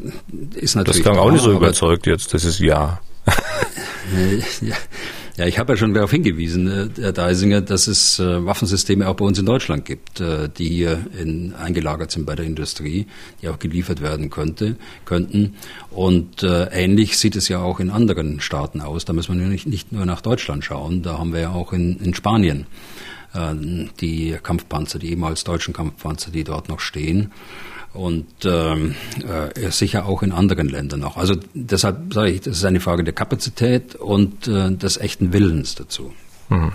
ist natürlich. Das klang auch nicht so überzeugt jetzt, das ist ja. (laughs) ja. Ja, ich habe ja schon darauf hingewiesen, äh, Herr Deisinger, dass es äh, Waffensysteme auch bei uns in Deutschland gibt, äh, die hier in, eingelagert sind bei der Industrie, die auch geliefert werden könnte, könnten. Und äh, ähnlich sieht es ja auch in anderen Staaten aus. Da müssen wir nicht, nicht nur nach Deutschland schauen, da haben wir ja auch in, in Spanien die Kampfpanzer, die ehemals deutschen Kampfpanzer, die dort noch stehen und ähm, äh, sicher auch in anderen Ländern noch. Also deshalb sage ich, das ist eine Frage der Kapazität und äh, des echten Willens dazu. Mhm.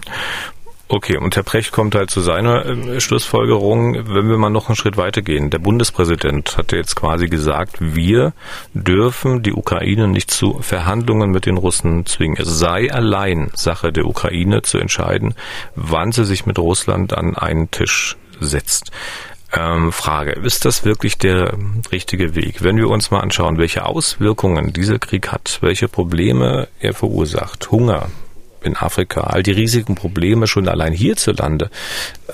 Okay, und Herr Precht kommt halt zu seiner äh, Schlussfolgerung, wenn wir mal noch einen Schritt weitergehen. Der Bundespräsident hat jetzt quasi gesagt, wir dürfen die Ukraine nicht zu Verhandlungen mit den Russen zwingen. Es sei allein Sache der Ukraine zu entscheiden, wann sie sich mit Russland an einen Tisch setzt. Ähm, Frage, ist das wirklich der richtige Weg? Wenn wir uns mal anschauen, welche Auswirkungen dieser Krieg hat, welche Probleme er verursacht, Hunger in Afrika, all die riesigen Probleme schon allein hierzulande.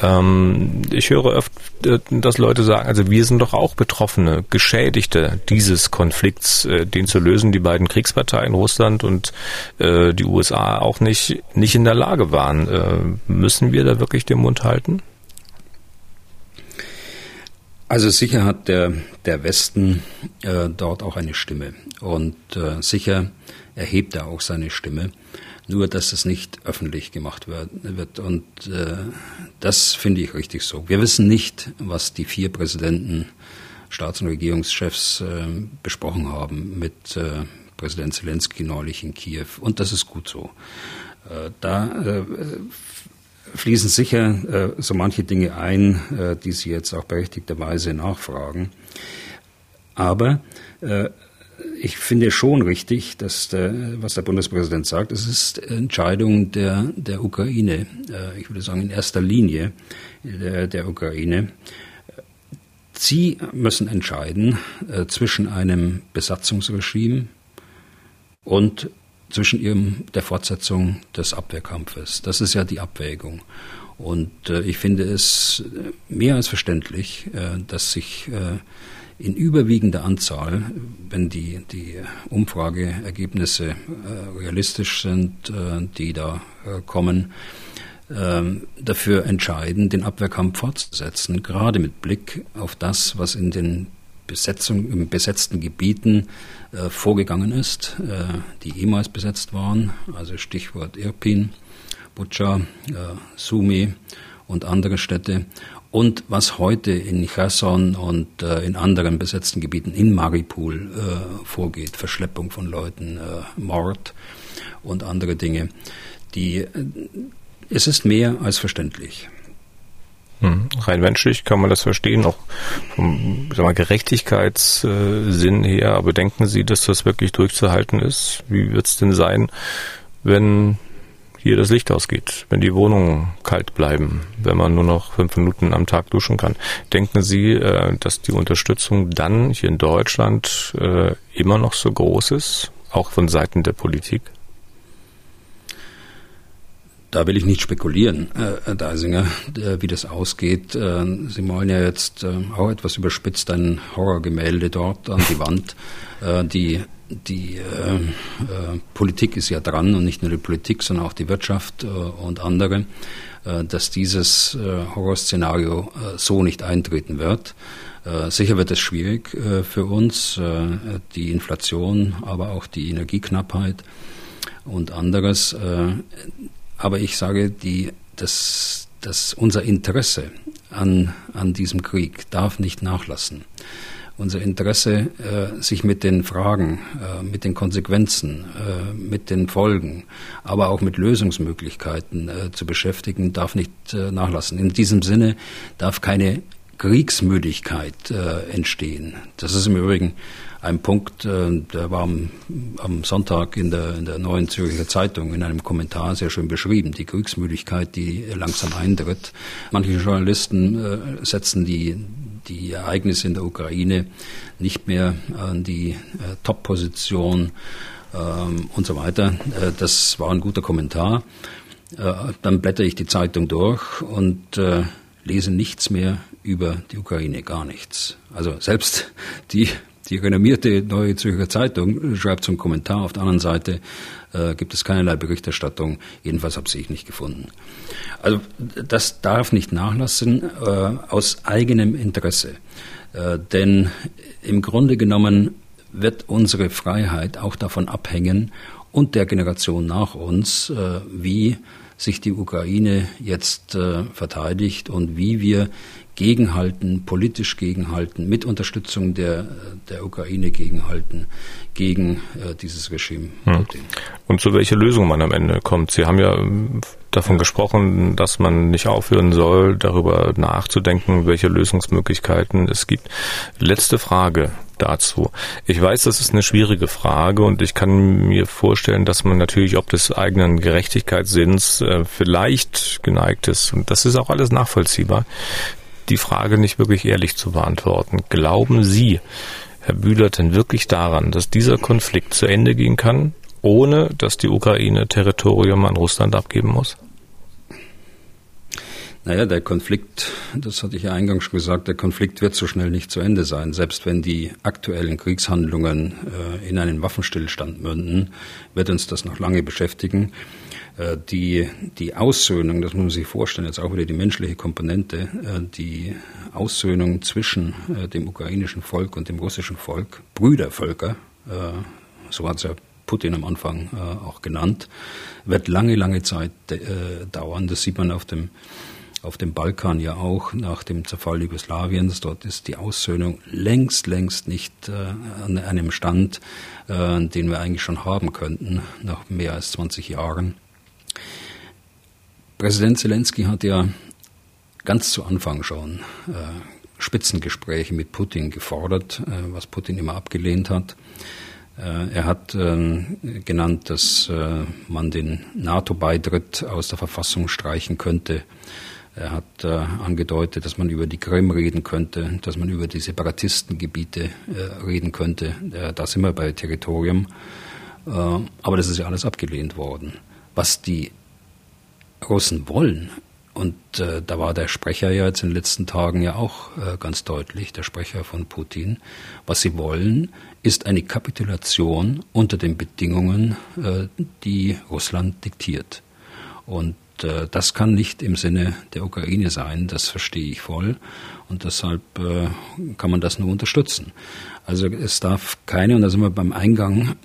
Ähm, ich höre oft, äh, dass Leute sagen, also wir sind doch auch Betroffene, Geschädigte dieses Konflikts, äh, den zu lösen die beiden Kriegsparteien Russland und äh, die USA auch nicht, nicht in der Lage waren. Äh, müssen wir da wirklich den Mund halten? Also sicher hat der, der Westen äh, dort auch eine Stimme. Und äh, sicher erhebt er auch seine Stimme. Nur, dass es nicht öffentlich gemacht wird. Und äh, das finde ich richtig so. Wir wissen nicht, was die vier Präsidenten, Staats- und Regierungschefs äh, besprochen haben mit äh, Präsident Zelensky neulich in Kiew. Und das ist gut so. Äh, da äh, fließen sicher äh, so manche Dinge ein, äh, die Sie jetzt auch berechtigterweise nachfragen. Aber äh, ich finde schon richtig, dass der, was der Bundespräsident sagt, es ist Entscheidung der, der Ukraine, ich würde sagen in erster Linie der, der Ukraine. Sie müssen entscheiden zwischen einem Besatzungsregime und zwischen ihrem, der Fortsetzung des Abwehrkampfes. Das ist ja die Abwägung. Und äh, ich finde es mehr als verständlich, äh, dass sich äh, in überwiegender Anzahl, wenn die, die Umfrageergebnisse äh, realistisch sind, äh, die da äh, kommen, ähm, dafür entscheiden, den Abwehrkampf fortzusetzen, gerade mit Blick auf das, was in den Besetzung, in besetzten Gebieten äh, vorgegangen ist, äh, die ehemals besetzt waren, also Stichwort Irpin, Bucha, äh, Sumi und andere Städte und was heute in Cherson und äh, in anderen besetzten Gebieten in Maripol äh, vorgeht, Verschleppung von Leuten, Mord und andere Dinge, die es ist mehr als verständlich. Hm. Rein menschlich kann man das verstehen, auch vom sag mal, Gerechtigkeitssinn her. Aber denken Sie, dass das wirklich durchzuhalten ist? Wie wird es denn sein, wenn hier das Licht ausgeht, wenn die Wohnungen kalt bleiben, wenn man nur noch fünf Minuten am Tag duschen kann? Denken Sie, äh, dass die Unterstützung dann hier in Deutschland äh, immer noch so groß ist, auch von Seiten der Politik? Da will ich nicht spekulieren, äh, Herr Deisinger, äh, wie das ausgeht. Äh, Sie malen ja jetzt auch etwas überspitzt ein Horrorgemälde dort an die Wand. Die, die äh, äh, Politik ist ja dran und nicht nur die Politik, sondern auch die Wirtschaft äh, und andere, dass dieses Horrorszenario so nicht eintreten wird. Sicher wird es schwierig für uns, die Inflation, aber auch die Energieknappheit und anderes. Aber ich sage, die, dass, dass unser Interesse an, an diesem Krieg darf nicht nachlassen. Unser Interesse, äh, sich mit den Fragen, äh, mit den Konsequenzen, äh, mit den Folgen, aber auch mit Lösungsmöglichkeiten äh, zu beschäftigen, darf nicht äh, nachlassen. In diesem Sinne darf keine Kriegsmüdigkeit äh, entstehen. Das ist im Übrigen ein Punkt, äh, der war am, Sonntag in der, in der Neuen Zürcher Zeitung in einem Kommentar sehr schön beschrieben, die Kriegsmüdigkeit, die langsam eintritt. Manche Journalisten äh, setzen die, die Ereignisse in der Ukraine nicht mehr an die äh, Top-Position ähm, und so weiter. Das war ein guter Kommentar. Dann blätter ich die Zeitung durch und lese nichts mehr über die Ukraine, gar nichts. Also selbst die die renommierte Neue Zürcher Zeitung schreibt zum Kommentar, auf der anderen Seite äh, gibt es keinerlei Berichterstattung, jedenfalls habe ich nicht gefunden. Also das darf nicht nachlassen äh, aus eigenem Interesse, äh, denn im Grunde genommen wird unsere Freiheit auch davon abhängen und der Generation nach uns, äh, wie sich die Ukraine jetzt äh, verteidigt und wie wir gegenhalten, politisch gegenhalten, mit Unterstützung der, der Ukraine gegenhalten, gegen äh, dieses Regime. Hm. Und zu welcher Lösung man am Ende kommt. Sie haben ja ähm, davon gesprochen, dass man nicht aufhören soll, darüber nachzudenken, welche Lösungsmöglichkeiten es gibt. Letzte Frage dazu. Ich weiß, das ist eine schwierige Frage und ich kann mir vorstellen, dass man natürlich ob des eigenen Gerechtigkeitssinns äh, vielleicht geneigt ist. Und das ist auch alles nachvollziehbar die Frage nicht wirklich ehrlich zu beantworten. Glauben Sie, Herr Bühler, denn wirklich daran, dass dieser Konflikt zu Ende gehen kann, ohne dass die Ukraine Territorium an Russland abgeben muss? Naja, der Konflikt, das hatte ich ja eingangs schon gesagt, der Konflikt wird so schnell nicht zu Ende sein. Selbst wenn die aktuellen Kriegshandlungen äh, in einen Waffenstillstand münden, wird uns das noch lange beschäftigen. Äh, die, die Aussöhnung, das muss man sich vorstellen, jetzt auch wieder die menschliche Komponente, äh, die Aussöhnung zwischen äh, dem ukrainischen Volk und dem russischen Volk, Brüdervölker, so hat es ja Putin am Anfang auch genannt, wird lange, lange Zeit dauern. Das sieht man auf dem auf dem Balkan ja auch nach dem Zerfall Jugoslawiens. Dort ist die Aussöhnung längst, längst nicht äh, an einem Stand, äh, den wir eigentlich schon haben könnten, nach mehr als 20 Jahren. Präsident Zelensky hat ja ganz zu Anfang schon äh, Spitzengespräche mit Putin gefordert, äh, was Putin immer abgelehnt hat. Äh, er hat ähm, genannt, dass äh, man den NATO-Beitritt aus der Verfassung streichen könnte. Er hat äh, angedeutet, dass man über die Krim reden könnte, dass man über die Separatistengebiete reden könnte. Da sind wir bei Territorium. Aber das ist ja alles abgelehnt worden. Was die Russen wollen, und äh, da war der Sprecher ja jetzt in den letzten Tagen ja auch äh, ganz deutlich, der Sprecher von Putin, was sie wollen, ist eine Kapitulation unter den Bedingungen, die Russland diktiert. Und äh, das kann nicht im Sinne der Ukraine sein, das verstehe ich voll. Und deshalb äh, kann man das nur unterstützen. Also es darf keine, und da sind wir beim Eingang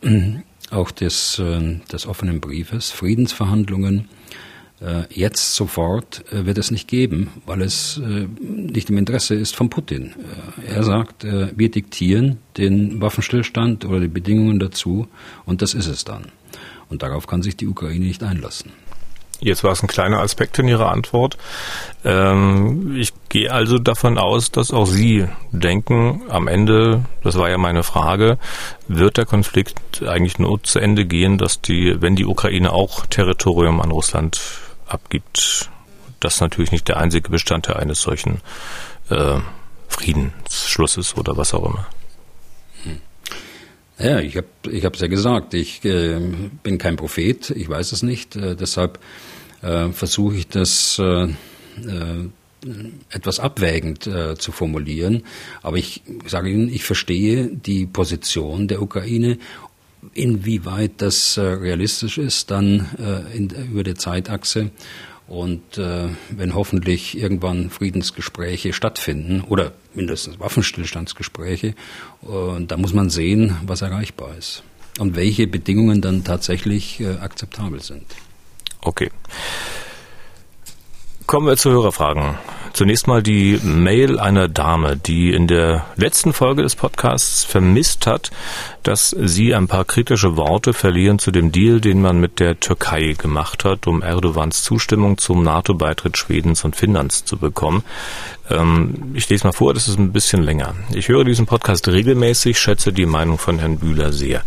auch des, äh, des offenen Briefes, Friedensverhandlungen jetzt sofort wird es nicht geben, weil es nicht im Interesse ist von Putin. er sagt, wir diktieren den Waffenstillstand oder die Bedingungen dazu und das ist es dann. Und darauf kann sich die Ukraine nicht einlassen. Jetzt war es ein kleiner Aspekt in Ihrer Antwort. Ähm, ich gehe also davon aus, dass auch Sie denken, am Ende, das war ja meine Frage, wird der Konflikt eigentlich nur zu Ende gehen, dass die, wenn die Ukraine auch Territorium an Russland abgibt, das natürlich nicht der einzige Bestandteil eines solchen äh, Friedensschlusses oder was auch immer. Ja, ich habe ich hab's ja gesagt, ich äh, bin kein Prophet, ich weiß es nicht, äh, deshalb äh, versuche ich das äh, äh, etwas abwägend äh, zu formulieren. Aber ich sage Ihnen, ich verstehe die Position der Ukraine. Inwieweit das realistisch ist, dann in, über die Zeitachse und äh, wenn hoffentlich irgendwann Friedensgespräche stattfinden oder mindestens Waffenstillstandsgespräche, äh, da muss man sehen, was erreichbar ist und welche Bedingungen dann tatsächlich äh, akzeptabel sind. Okay. Kommen wir zu Hörerfragen. Zunächst mal die Mail einer Dame, die in der letzten Folge des Podcasts vermisst hat, dass sie ein paar kritische Worte verlieren zu dem Deal, den man mit der Türkei gemacht hat, um Erdogans Zustimmung zum NATO-Beitritt Schwedens und Finnlands zu bekommen. Ähm, ich lese mal vor, das ist ein bisschen länger. Ich höre diesen Podcast regelmäßig, schätze die Meinung von Herrn Bühler sehr.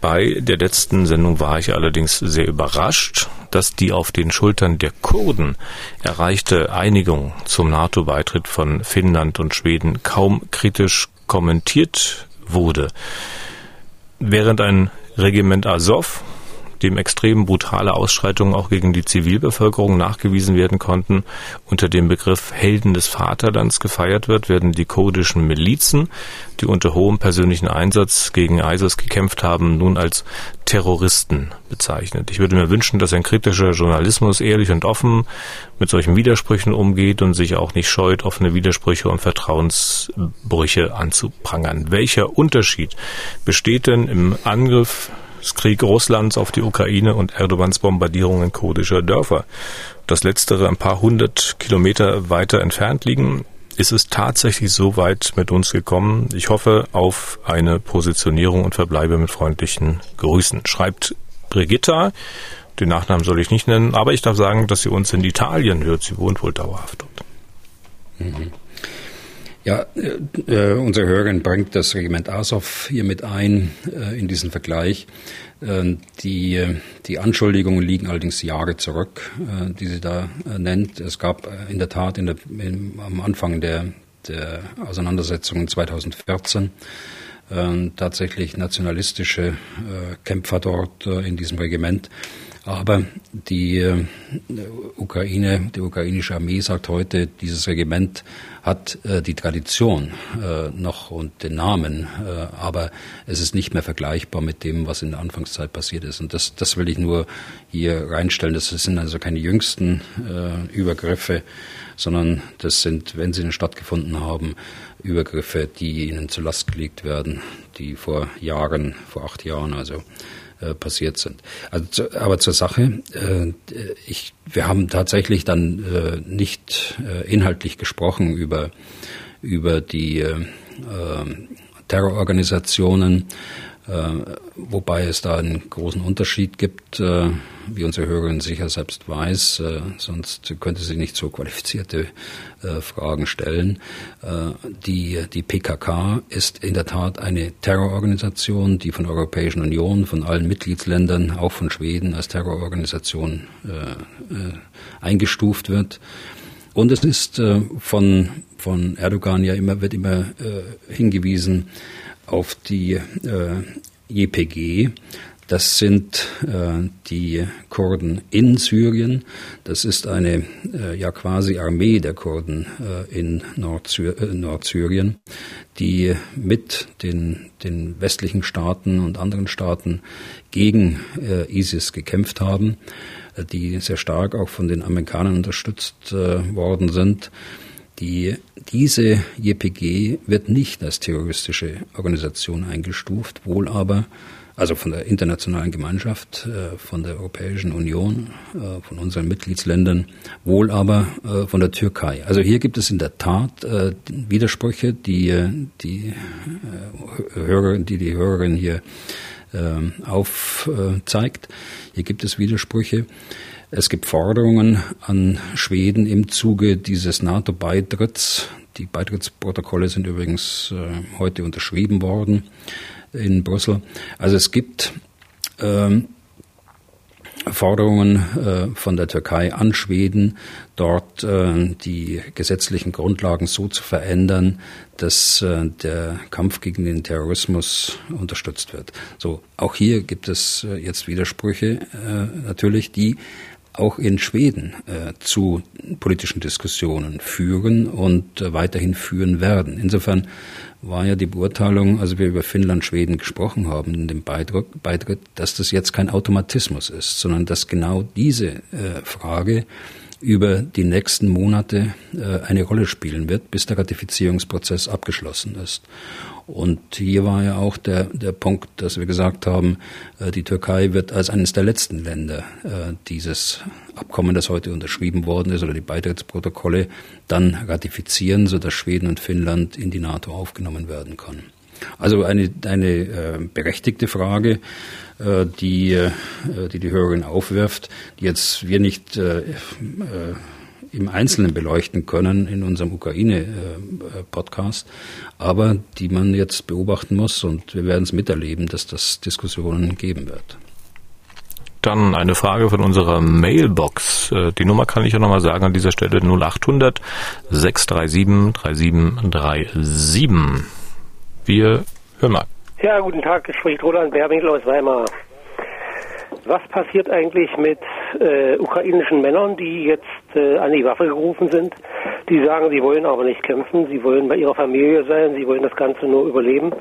Bei der letzten Sendung war ich allerdings sehr überrascht, dass die auf den Schultern der Kurden erreichte Einigung zum NATO-Beitritt von Finnland und Schweden kaum kritisch kommentiert wurde. Während ein Regiment Azov dem extrem brutale Ausschreitungen auch gegen die Zivilbevölkerung nachgewiesen werden konnten, unter dem Begriff Helden des Vaterlands gefeiert wird, werden die kurdischen Milizen, die unter hohem persönlichen Einsatz gegen ISIS gekämpft haben, nun als Terroristen bezeichnet. Ich würde mir wünschen, dass ein kritischer Journalismus ehrlich und offen mit solchen Widersprüchen umgeht und sich auch nicht scheut, offene Widersprüche und Vertrauensbrüche anzuprangern. Welcher Unterschied besteht denn im Angriff Krieg Russlands auf die Ukraine und Erdogans Bombardierungen kurdischer Dörfer. Das letztere ein paar hundert Kilometer weiter entfernt liegen, ist es tatsächlich so weit mit uns gekommen. Ich hoffe auf eine Positionierung und verbleibe mit freundlichen Grüßen. Schreibt Brigitta. Den Nachnamen soll ich nicht nennen, aber ich darf sagen, dass sie uns in Italien hört. Sie wohnt wohl dauerhaft dort. Mhm. Ja, äh, äh, unsere Hörerin bringt das Regiment Azov hier mit ein äh, in diesen Vergleich. Äh, die, die Anschuldigungen liegen allerdings Jahre zurück, äh, die sie da äh, nennt. Es gab in der Tat in der, in, am Anfang der, der Auseinandersetzungen 2014 tatsächlich nationalistische Kämpfer dort in diesem Regiment. Aber die äh, Ukraine, die ukrainische Armee sagt heute, dieses Regiment hat äh, die Tradition äh, noch und den Namen, äh, aber es ist nicht mehr vergleichbar mit dem, was in der Anfangszeit passiert ist. Und das, das will ich nur hier reinstellen. Das sind also keine jüngsten äh, Übergriffe, sondern das sind, wenn sie stattgefunden haben, Übergriffe, die ihnen zur Last gelegt werden, die vor Jahren, vor acht Jahren also äh, passiert sind. Also, aber zur Sache, äh, ich, wir haben tatsächlich dann äh, nicht äh, inhaltlich gesprochen über, über die äh, Terrororganisationen, äh, wobei es da einen großen Unterschied gibt, äh, wie unsere Hörerin sicher selbst weiß, äh, sonst könnte sie nicht so qualifizierte Fragen stellen. Die, die PKK ist in der Tat eine Terrororganisation, die von der Europäischen Union, von allen Mitgliedsländern, auch von Schweden als Terrororganisation eingestuft wird. Und es ist von, von Erdogan ja immer, wird immer hingewiesen, auf die äh, JPG. Das sind äh, die Kurden in Syrien. Das ist eine äh, ja quasi Armee der Kurden äh, in Nordsy äh, Nordsyrien, die mit den, den westlichen Staaten und anderen Staaten gegen äh, ISIS gekämpft haben, äh, die sehr stark auch von den Amerikanern unterstützt worden sind. Die, diese JPG wird nicht als terroristische Organisation eingestuft, wohl aber, also von der internationalen Gemeinschaft, äh, von der Europäischen Union, äh, von unseren Mitgliedsländern, wohl aber äh, von der Türkei. Also hier gibt es in der Tat Widersprüche, die die Hörerin, die die Hörerin hier aufzeigt. Hier gibt es Widersprüche. Es gibt Forderungen an Schweden im Zuge dieses NATO-Beitritts. Die Beitrittsprotokolle sind übrigens äh, heute unterschrieben worden in Brüssel. Also es gibt ähm, Forderungen äh, von der Türkei an Schweden, dort äh, die gesetzlichen Grundlagen so zu verändern, dass äh, der Kampf gegen den Terrorismus unterstützt wird. So, auch hier gibt es äh, jetzt Widersprüche äh, natürlich, die auch in Schweden äh, zu politischen Diskussionen führen und äh, weiterhin führen werden. Insofern war ja die Beurteilung, also wir über Finnland, Schweden gesprochen haben in dem Beitritt, dass das jetzt kein Automatismus ist, sondern dass genau diese äh, Frage über die nächsten Monate äh, eine Rolle spielen wird, bis der Ratifizierungsprozess abgeschlossen ist. Und hier war ja auch der, der Punkt, dass wir gesagt haben, äh, die Türkei wird als eines der letzten Länder äh, dieses Abkommen, das heute unterschrieben worden ist, oder die Beitrittsprotokolle, dann ratifizieren, sodass Schweden und Finnland in die NATO aufgenommen werden können. Also eine, eine äh, berechtigte Frage, die, die die Hörerin aufwirft, die jetzt wir nicht im Einzelnen beleuchten können in unserem Ukraine-Podcast, aber die man jetzt beobachten muss und wir werden es miterleben, dass das Diskussionen geben wird. Dann eine Frage von unserer Mailbox. Äh, die Nummer kann ich ja nochmal sagen an dieser Stelle 0800 637 3737. Wir hören mal. Ja, guten Tag, ich spricht Roland Berbinkel aus Weimar. Was passiert eigentlich mit äh, ukrainischen Männern, die jetzt äh, an die Waffe gerufen sind, die sagen, sie wollen aber nicht kämpfen, sie wollen bei ihrer Familie sein, sie wollen das Ganze nur überleben?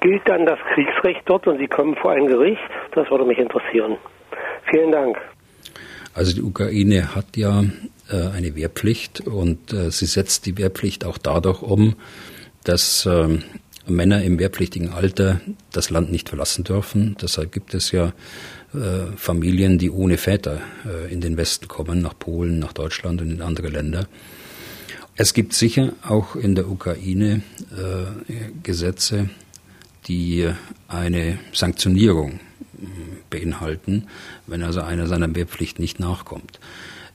Gilt dann das Kriegsrecht dort und sie kommen vor ein Gericht? Das würde mich interessieren. Vielen Dank. Also die Ukraine hat ja äh, eine Wehrpflicht und äh, sie setzt die Wehrpflicht auch dadurch um, dass ähm, Männer im wehrpflichtigen Alter das Land nicht verlassen dürfen. Deshalb gibt es ja äh, Familien, die ohne Väter äh, in den Westen kommen, nach Polen, nach Deutschland und in andere Länder. Es gibt sicher auch in der Ukraine äh, Gesetze, die eine Sanktionierung beinhalten, wenn also einer seiner Wehrpflicht nicht nachkommt.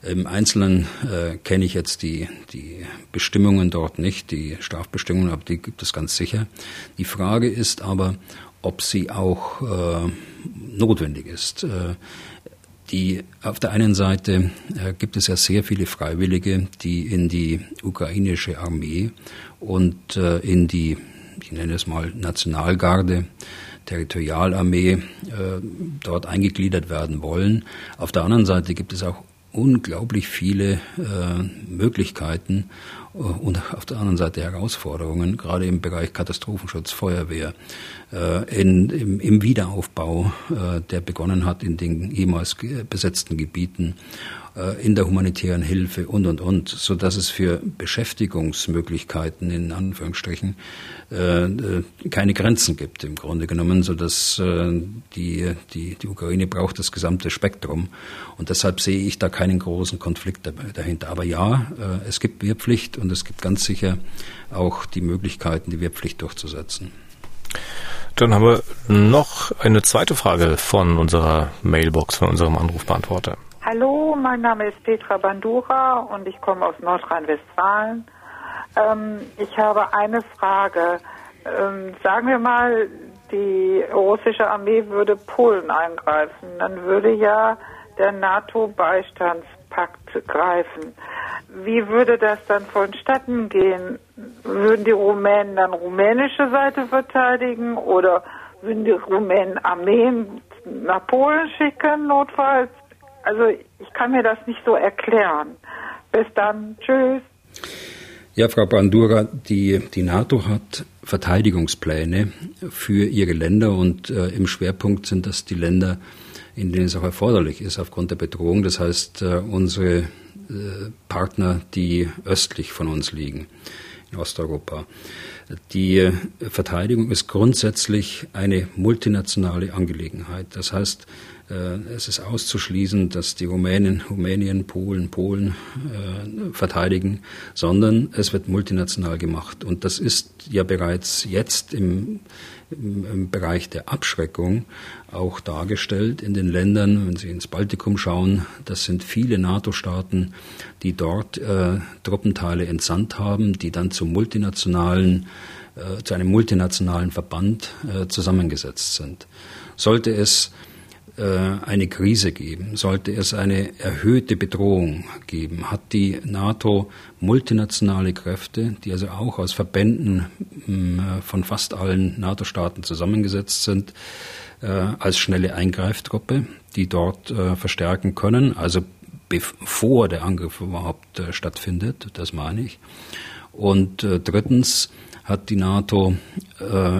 Im Einzelnen äh, kenne ich jetzt die, die Bestimmungen dort nicht, die Strafbestimmungen, aber die gibt es ganz sicher. Die Frage ist aber, ob sie auch äh, notwendig ist. Äh, die, auf der einen Seite äh, gibt es ja sehr viele Freiwillige, die in die ukrainische Armee und äh, in die, ich nenne es mal Nationalgarde Territorialarmee äh, dort eingegliedert werden wollen. Auf der anderen Seite gibt es auch unglaublich viele äh, Möglichkeiten und auf der anderen Seite Herausforderungen, gerade im Bereich Katastrophenschutz, Feuerwehr, äh, in, im, im Wiederaufbau, äh, der begonnen hat in den ehemals besetzten Gebieten. äh, in der humanitären Hilfe und, und, und, so dass es für Beschäftigungsmöglichkeiten in Anführungsstrichen äh, äh, keine Grenzen gibt im Grunde genommen, so dass äh, die, die, die Ukraine braucht das gesamte Spektrum und deshalb sehe ich da keinen großen Konflikt dahinter. Aber ja, äh, es gibt Wehrpflicht und es gibt ganz sicher auch die Möglichkeiten, die Wehrpflicht durchzusetzen. Dann haben wir noch eine zweite Frage von unserer Mailbox, von unserem Anrufbeantworter. Hallo, mein Name ist Petra Bandura und ich komme aus Nordrhein-Westfalen. Ähm, ich habe eine Frage. Ähm, sagen wir mal, die russische Armee würde Polen eingreifen, dann würde ja der NATO-Beistandspakt greifen. Wie würde das dann vonstatten gehen? Würden die Rumänen dann rumänische Seite verteidigen oder würden die Rumänen Armeen nach Polen schicken, notfalls? Also ich kann mir das nicht so erklären. Bis dann. Tschüss. Ja, Frau Bandura, die, die NATO hat Verteidigungspläne für ihre Länder und äh, im Schwerpunkt sind das die Länder, in denen es auch erforderlich ist aufgrund der Bedrohung. Das heißt, äh, unsere äh, Partner, die östlich von uns liegen, in Osteuropa. Die äh, Verteidigung ist grundsätzlich eine multinationale Angelegenheit. Das heißt, es ist auszuschließen, dass die Rumänen, Rumänien, Polen, Polen äh, verteidigen, sondern es wird multinational gemacht. Und das ist ja bereits jetzt im, im, im Bereich der Abschreckung auch dargestellt in den Ländern, wenn Sie ins Baltikum schauen, das sind viele NATO-Staaten, die dort äh, Truppenteile entsandt haben, die dann zu multinationalen äh, zu einem multinationalen Verband äh, zusammengesetzt sind. Sollte es äh, eine Krise geben, sollte es eine erhöhte Bedrohung geben, hat die NATO multinationale Kräfte, die also auch aus Verbänden äh, von fast allen NATO-Staaten zusammengesetzt sind, äh, als schnelle Eingreiftruppe, die dort verstärken können, also bevor der Angriff überhaupt stattfindet, das meine ich. Und drittens hat die NATO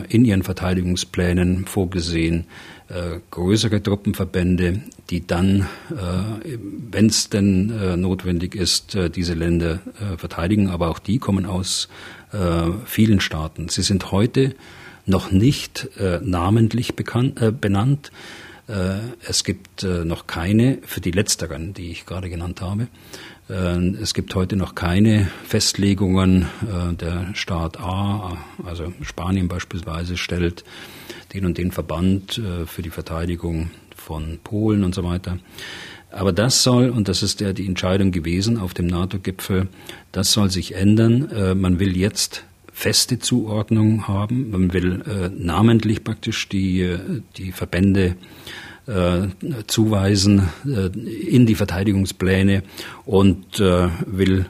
in ihren Verteidigungsplänen vorgesehen, äh, größere Truppenverbände, die dann, äh, wenn es denn äh, notwendig ist, äh, diese Länder äh, verteidigen. Aber auch die kommen aus vielen Staaten. Sie sind heute noch nicht namentlich bekannt, benannt. Es gibt noch keine, für die letzteren, die ich gerade genannt habe, es gibt heute noch keine Festlegungen. Der Staat A, also Spanien beispielsweise, stellt den und den Verband äh, für die Verteidigung von Polen und so weiter. Aber das soll, und das ist ja die Entscheidung gewesen auf dem NATO-Gipfel, das soll sich ändern. Äh, man will jetzt feste Zuordnung haben. Man will äh, namentlich praktisch die, die Verbände zuweisen in die Verteidigungspläne und will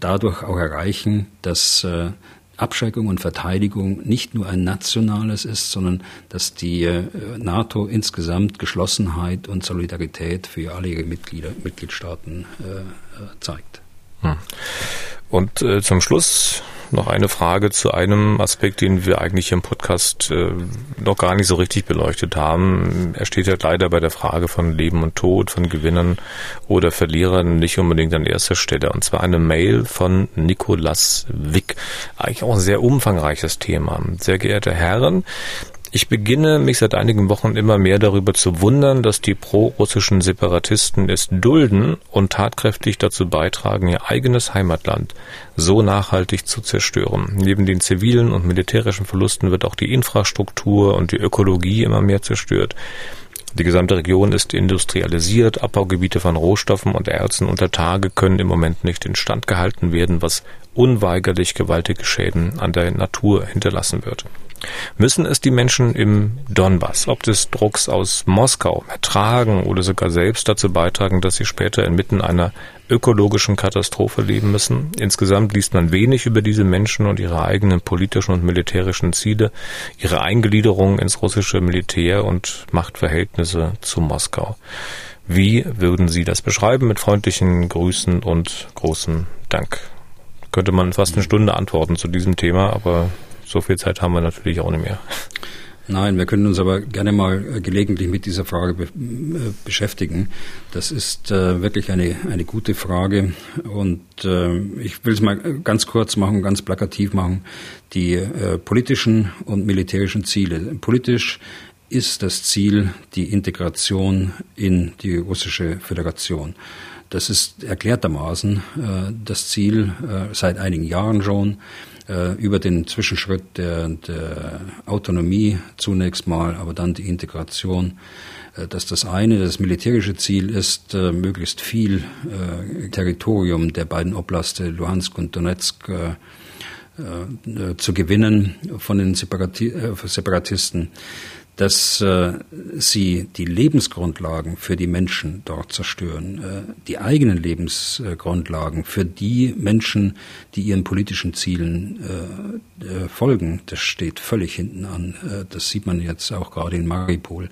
dadurch auch erreichen, dass Abschreckung und Verteidigung nicht nur ein nationales ist, sondern dass die äh, NATO insgesamt Geschlossenheit und Solidarität für alle ihre Mitglieder, Mitgliedstaaten äh, äh zeigt. Hm. Und zum Schluss noch eine Frage zu einem Aspekt, den wir eigentlich im Podcast noch gar nicht so richtig beleuchtet haben. Er steht ja leider bei der Frage von Leben und Tod, von Gewinnern oder Verlierern nicht unbedingt an erster Stelle. Und zwar eine Mail von Nikolas Wick. Eigentlich auch ein sehr umfangreiches Thema. Sehr geehrte Herren, ich beginne mich seit einigen Wochen immer mehr darüber zu wundern, dass die pro-russischen Separatisten es dulden und tatkräftig dazu beitragen, ihr eigenes Heimatland so nachhaltig zu zerstören. Neben den zivilen und militärischen Verlusten wird auch die Infrastruktur und die Ökologie immer mehr zerstört. Die gesamte Region ist industrialisiert, Abbaugebiete von Rohstoffen und Erzen unter Tage können im Moment nicht instand gehalten werden, was unweigerlich gewaltige Schäden an der Natur hinterlassen wird. Müssen es die Menschen im Donbass, ob des Drucks aus Moskau, ertragen oder sogar selbst dazu beitragen, dass sie später inmitten einer ökologischen Katastrophe leben müssen? Insgesamt liest man wenig über diese Menschen und ihre eigenen politischen und militärischen Ziele, ihre Eingliederung ins russische Militär und Machtverhältnisse zu Moskau. Wie würden Sie das beschreiben mit freundlichen Grüßen und großem Dank? Könnte man fast eine Stunde antworten zu diesem Thema, aber so viel Zeit haben wir natürlich auch nicht mehr. Nein, wir können uns aber gerne mal äh, gelegentlich mit dieser Frage be äh, beschäftigen. Das ist äh, wirklich eine, eine gute Frage und äh, ich will es mal ganz kurz machen, ganz plakativ machen. Die äh, politischen und militärischen Ziele. Politisch ist das Ziel die Integration in die russische Föderation. Das ist erklärtermaßen äh, das Ziel seit einigen Jahren schon äh, über den Zwischenschritt der, der Autonomie zunächst mal, aber dann die Integration äh, dass das eine, das militärische Ziel ist, äh, möglichst viel äh, Territorium der beiden Oblaste Luhansk und Donetsk äh, äh, zu gewinnen von den Separati Separatisten dass äh, sie die Lebensgrundlagen für die Menschen dort zerstören, äh, die eigenen Lebensgrundlagen für die Menschen, die ihren politischen Zielen äh, äh, folgen, das steht völlig hinten an. Äh, das sieht man jetzt auch gerade in Maripol.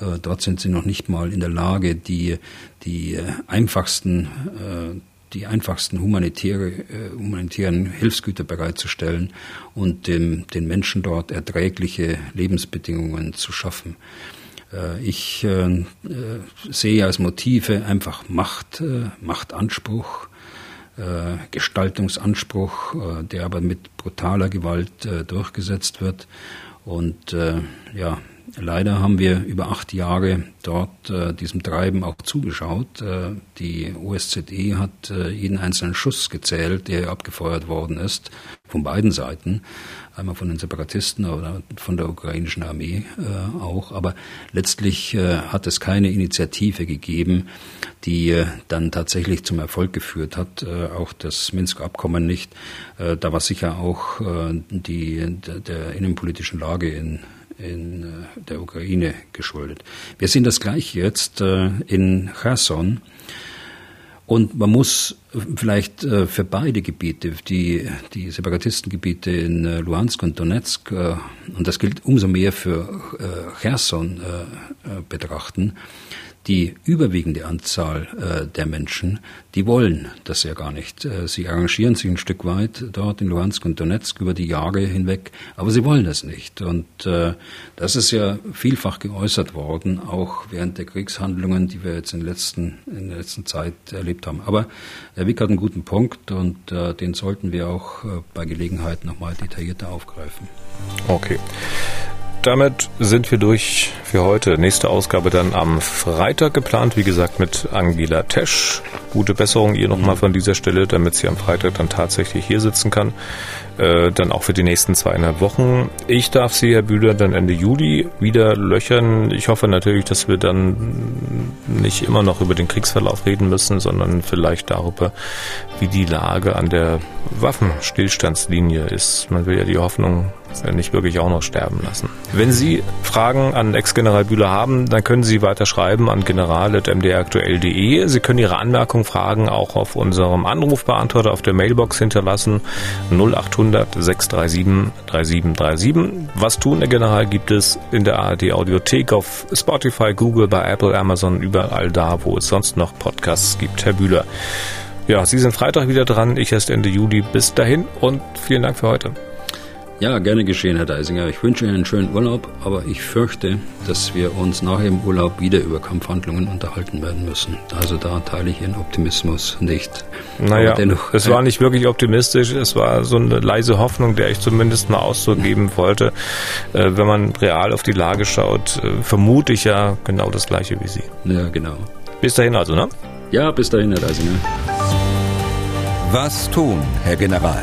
Äh, dort sind sie noch nicht mal in der Lage, die, die äh, einfachsten äh, die einfachsten humanitäre, äh, humanitären Hilfsgüter bereitzustellen und dem, den Menschen dort erträgliche Lebensbedingungen zu schaffen. Äh, ich äh, äh, sehe als Motive einfach Macht, äh, Machtanspruch, äh, Gestaltungsanspruch, der aber mit brutaler Gewalt durchgesetzt wird. Und ja, Leider haben wir über acht Jahre dort äh, diesem Treiben auch zugeschaut. Äh, die OSZE hat äh, jeden einzelnen Schuss gezählt, der abgefeuert worden ist, von beiden Seiten. Einmal von den Separatisten oder von der ukrainischen Armee äh, auch. Aber letztlich äh, hat es keine Initiative gegeben, die äh, dann tatsächlich zum Erfolg geführt hat. auch das Minsk-Abkommen nicht. da war sicher auch die, der, der innenpolitischen Lage in in äh, der Ukraine geschuldet. Wir sehen das gleich jetzt äh, in Cherson. Und man muss vielleicht äh, für beide Gebiete, die, die Separatistengebiete in Luhansk und Donetsk, und das gilt umso mehr für Cherson, betrachten, die überwiegende Anzahl äh, der Menschen, die wollen das ja gar nicht. Äh, sie arrangieren sich ein Stück weit dort in Luhansk und Donetsk über die Jahre hinweg, aber sie wollen das nicht. Und äh, das ist ja vielfach geäußert worden, auch während der Kriegshandlungen, die wir jetzt in, letzten, in der letzten Zeit erlebt haben. Aber Herr Wick hat einen guten Punkt und äh, den sollten wir auch äh, bei Gelegenheit nochmal detaillierter aufgreifen. Okay damit sind wir durch für heute. Nächste Ausgabe dann am Freitag geplant, wie gesagt, mit Angela Tesch. Gute Besserung ihr nochmal von dieser Stelle, damit sie am Freitag dann tatsächlich hier sitzen kann. Äh, dann auch für die nächsten zweieinhalb Wochen. Ich darf Sie, Herr Bühler, dann Ende Juli wieder löchern. Ich hoffe natürlich, dass wir dann nicht immer noch über den Kriegsverlauf reden müssen, sondern vielleicht darüber, wie die Lage an der Waffenstillstandslinie ist. Man will ja die Hoffnung nicht wirklich auch noch sterben lassen. Wenn Sie Fragen an Ex-General Bühler haben, dann können Sie weiter schreiben an general.mdraktuell.de. Sie können Ihre Anmerkungen, Fragen auch auf unserem Anrufbeantworter auf der Mailbox hinterlassen 0800 637 3737. Was tun, Herr General, gibt es in der ARD Audiothek auf Spotify, Google, bei Apple, Amazon, überall da, wo es sonst noch Podcasts gibt. Herr Bühler. Ja, Sie sind Freitag wieder dran, ich erst Ende Juli. Bis dahin und vielen Dank für heute. Ja, gerne geschehen, Herr Deisinger. Ich wünsche Ihnen einen schönen Urlaub, aber ich fürchte, dass wir uns nach dem Urlaub wieder über Kampfhandlungen unterhalten werden müssen. Also da teile ich Ihren Optimismus nicht. Naja, dennoch, es war nicht wirklich optimistisch, es war so eine leise Hoffnung, der ich zumindest mal Ausdruck geben wollte. Äh, wenn man real auf die Lage schaut, äh, vermute ich ja genau das Gleiche wie Sie. Ja, genau. Bis dahin also, ne? Ja, bis dahin, Herr Deisinger. Was tun, Herr General?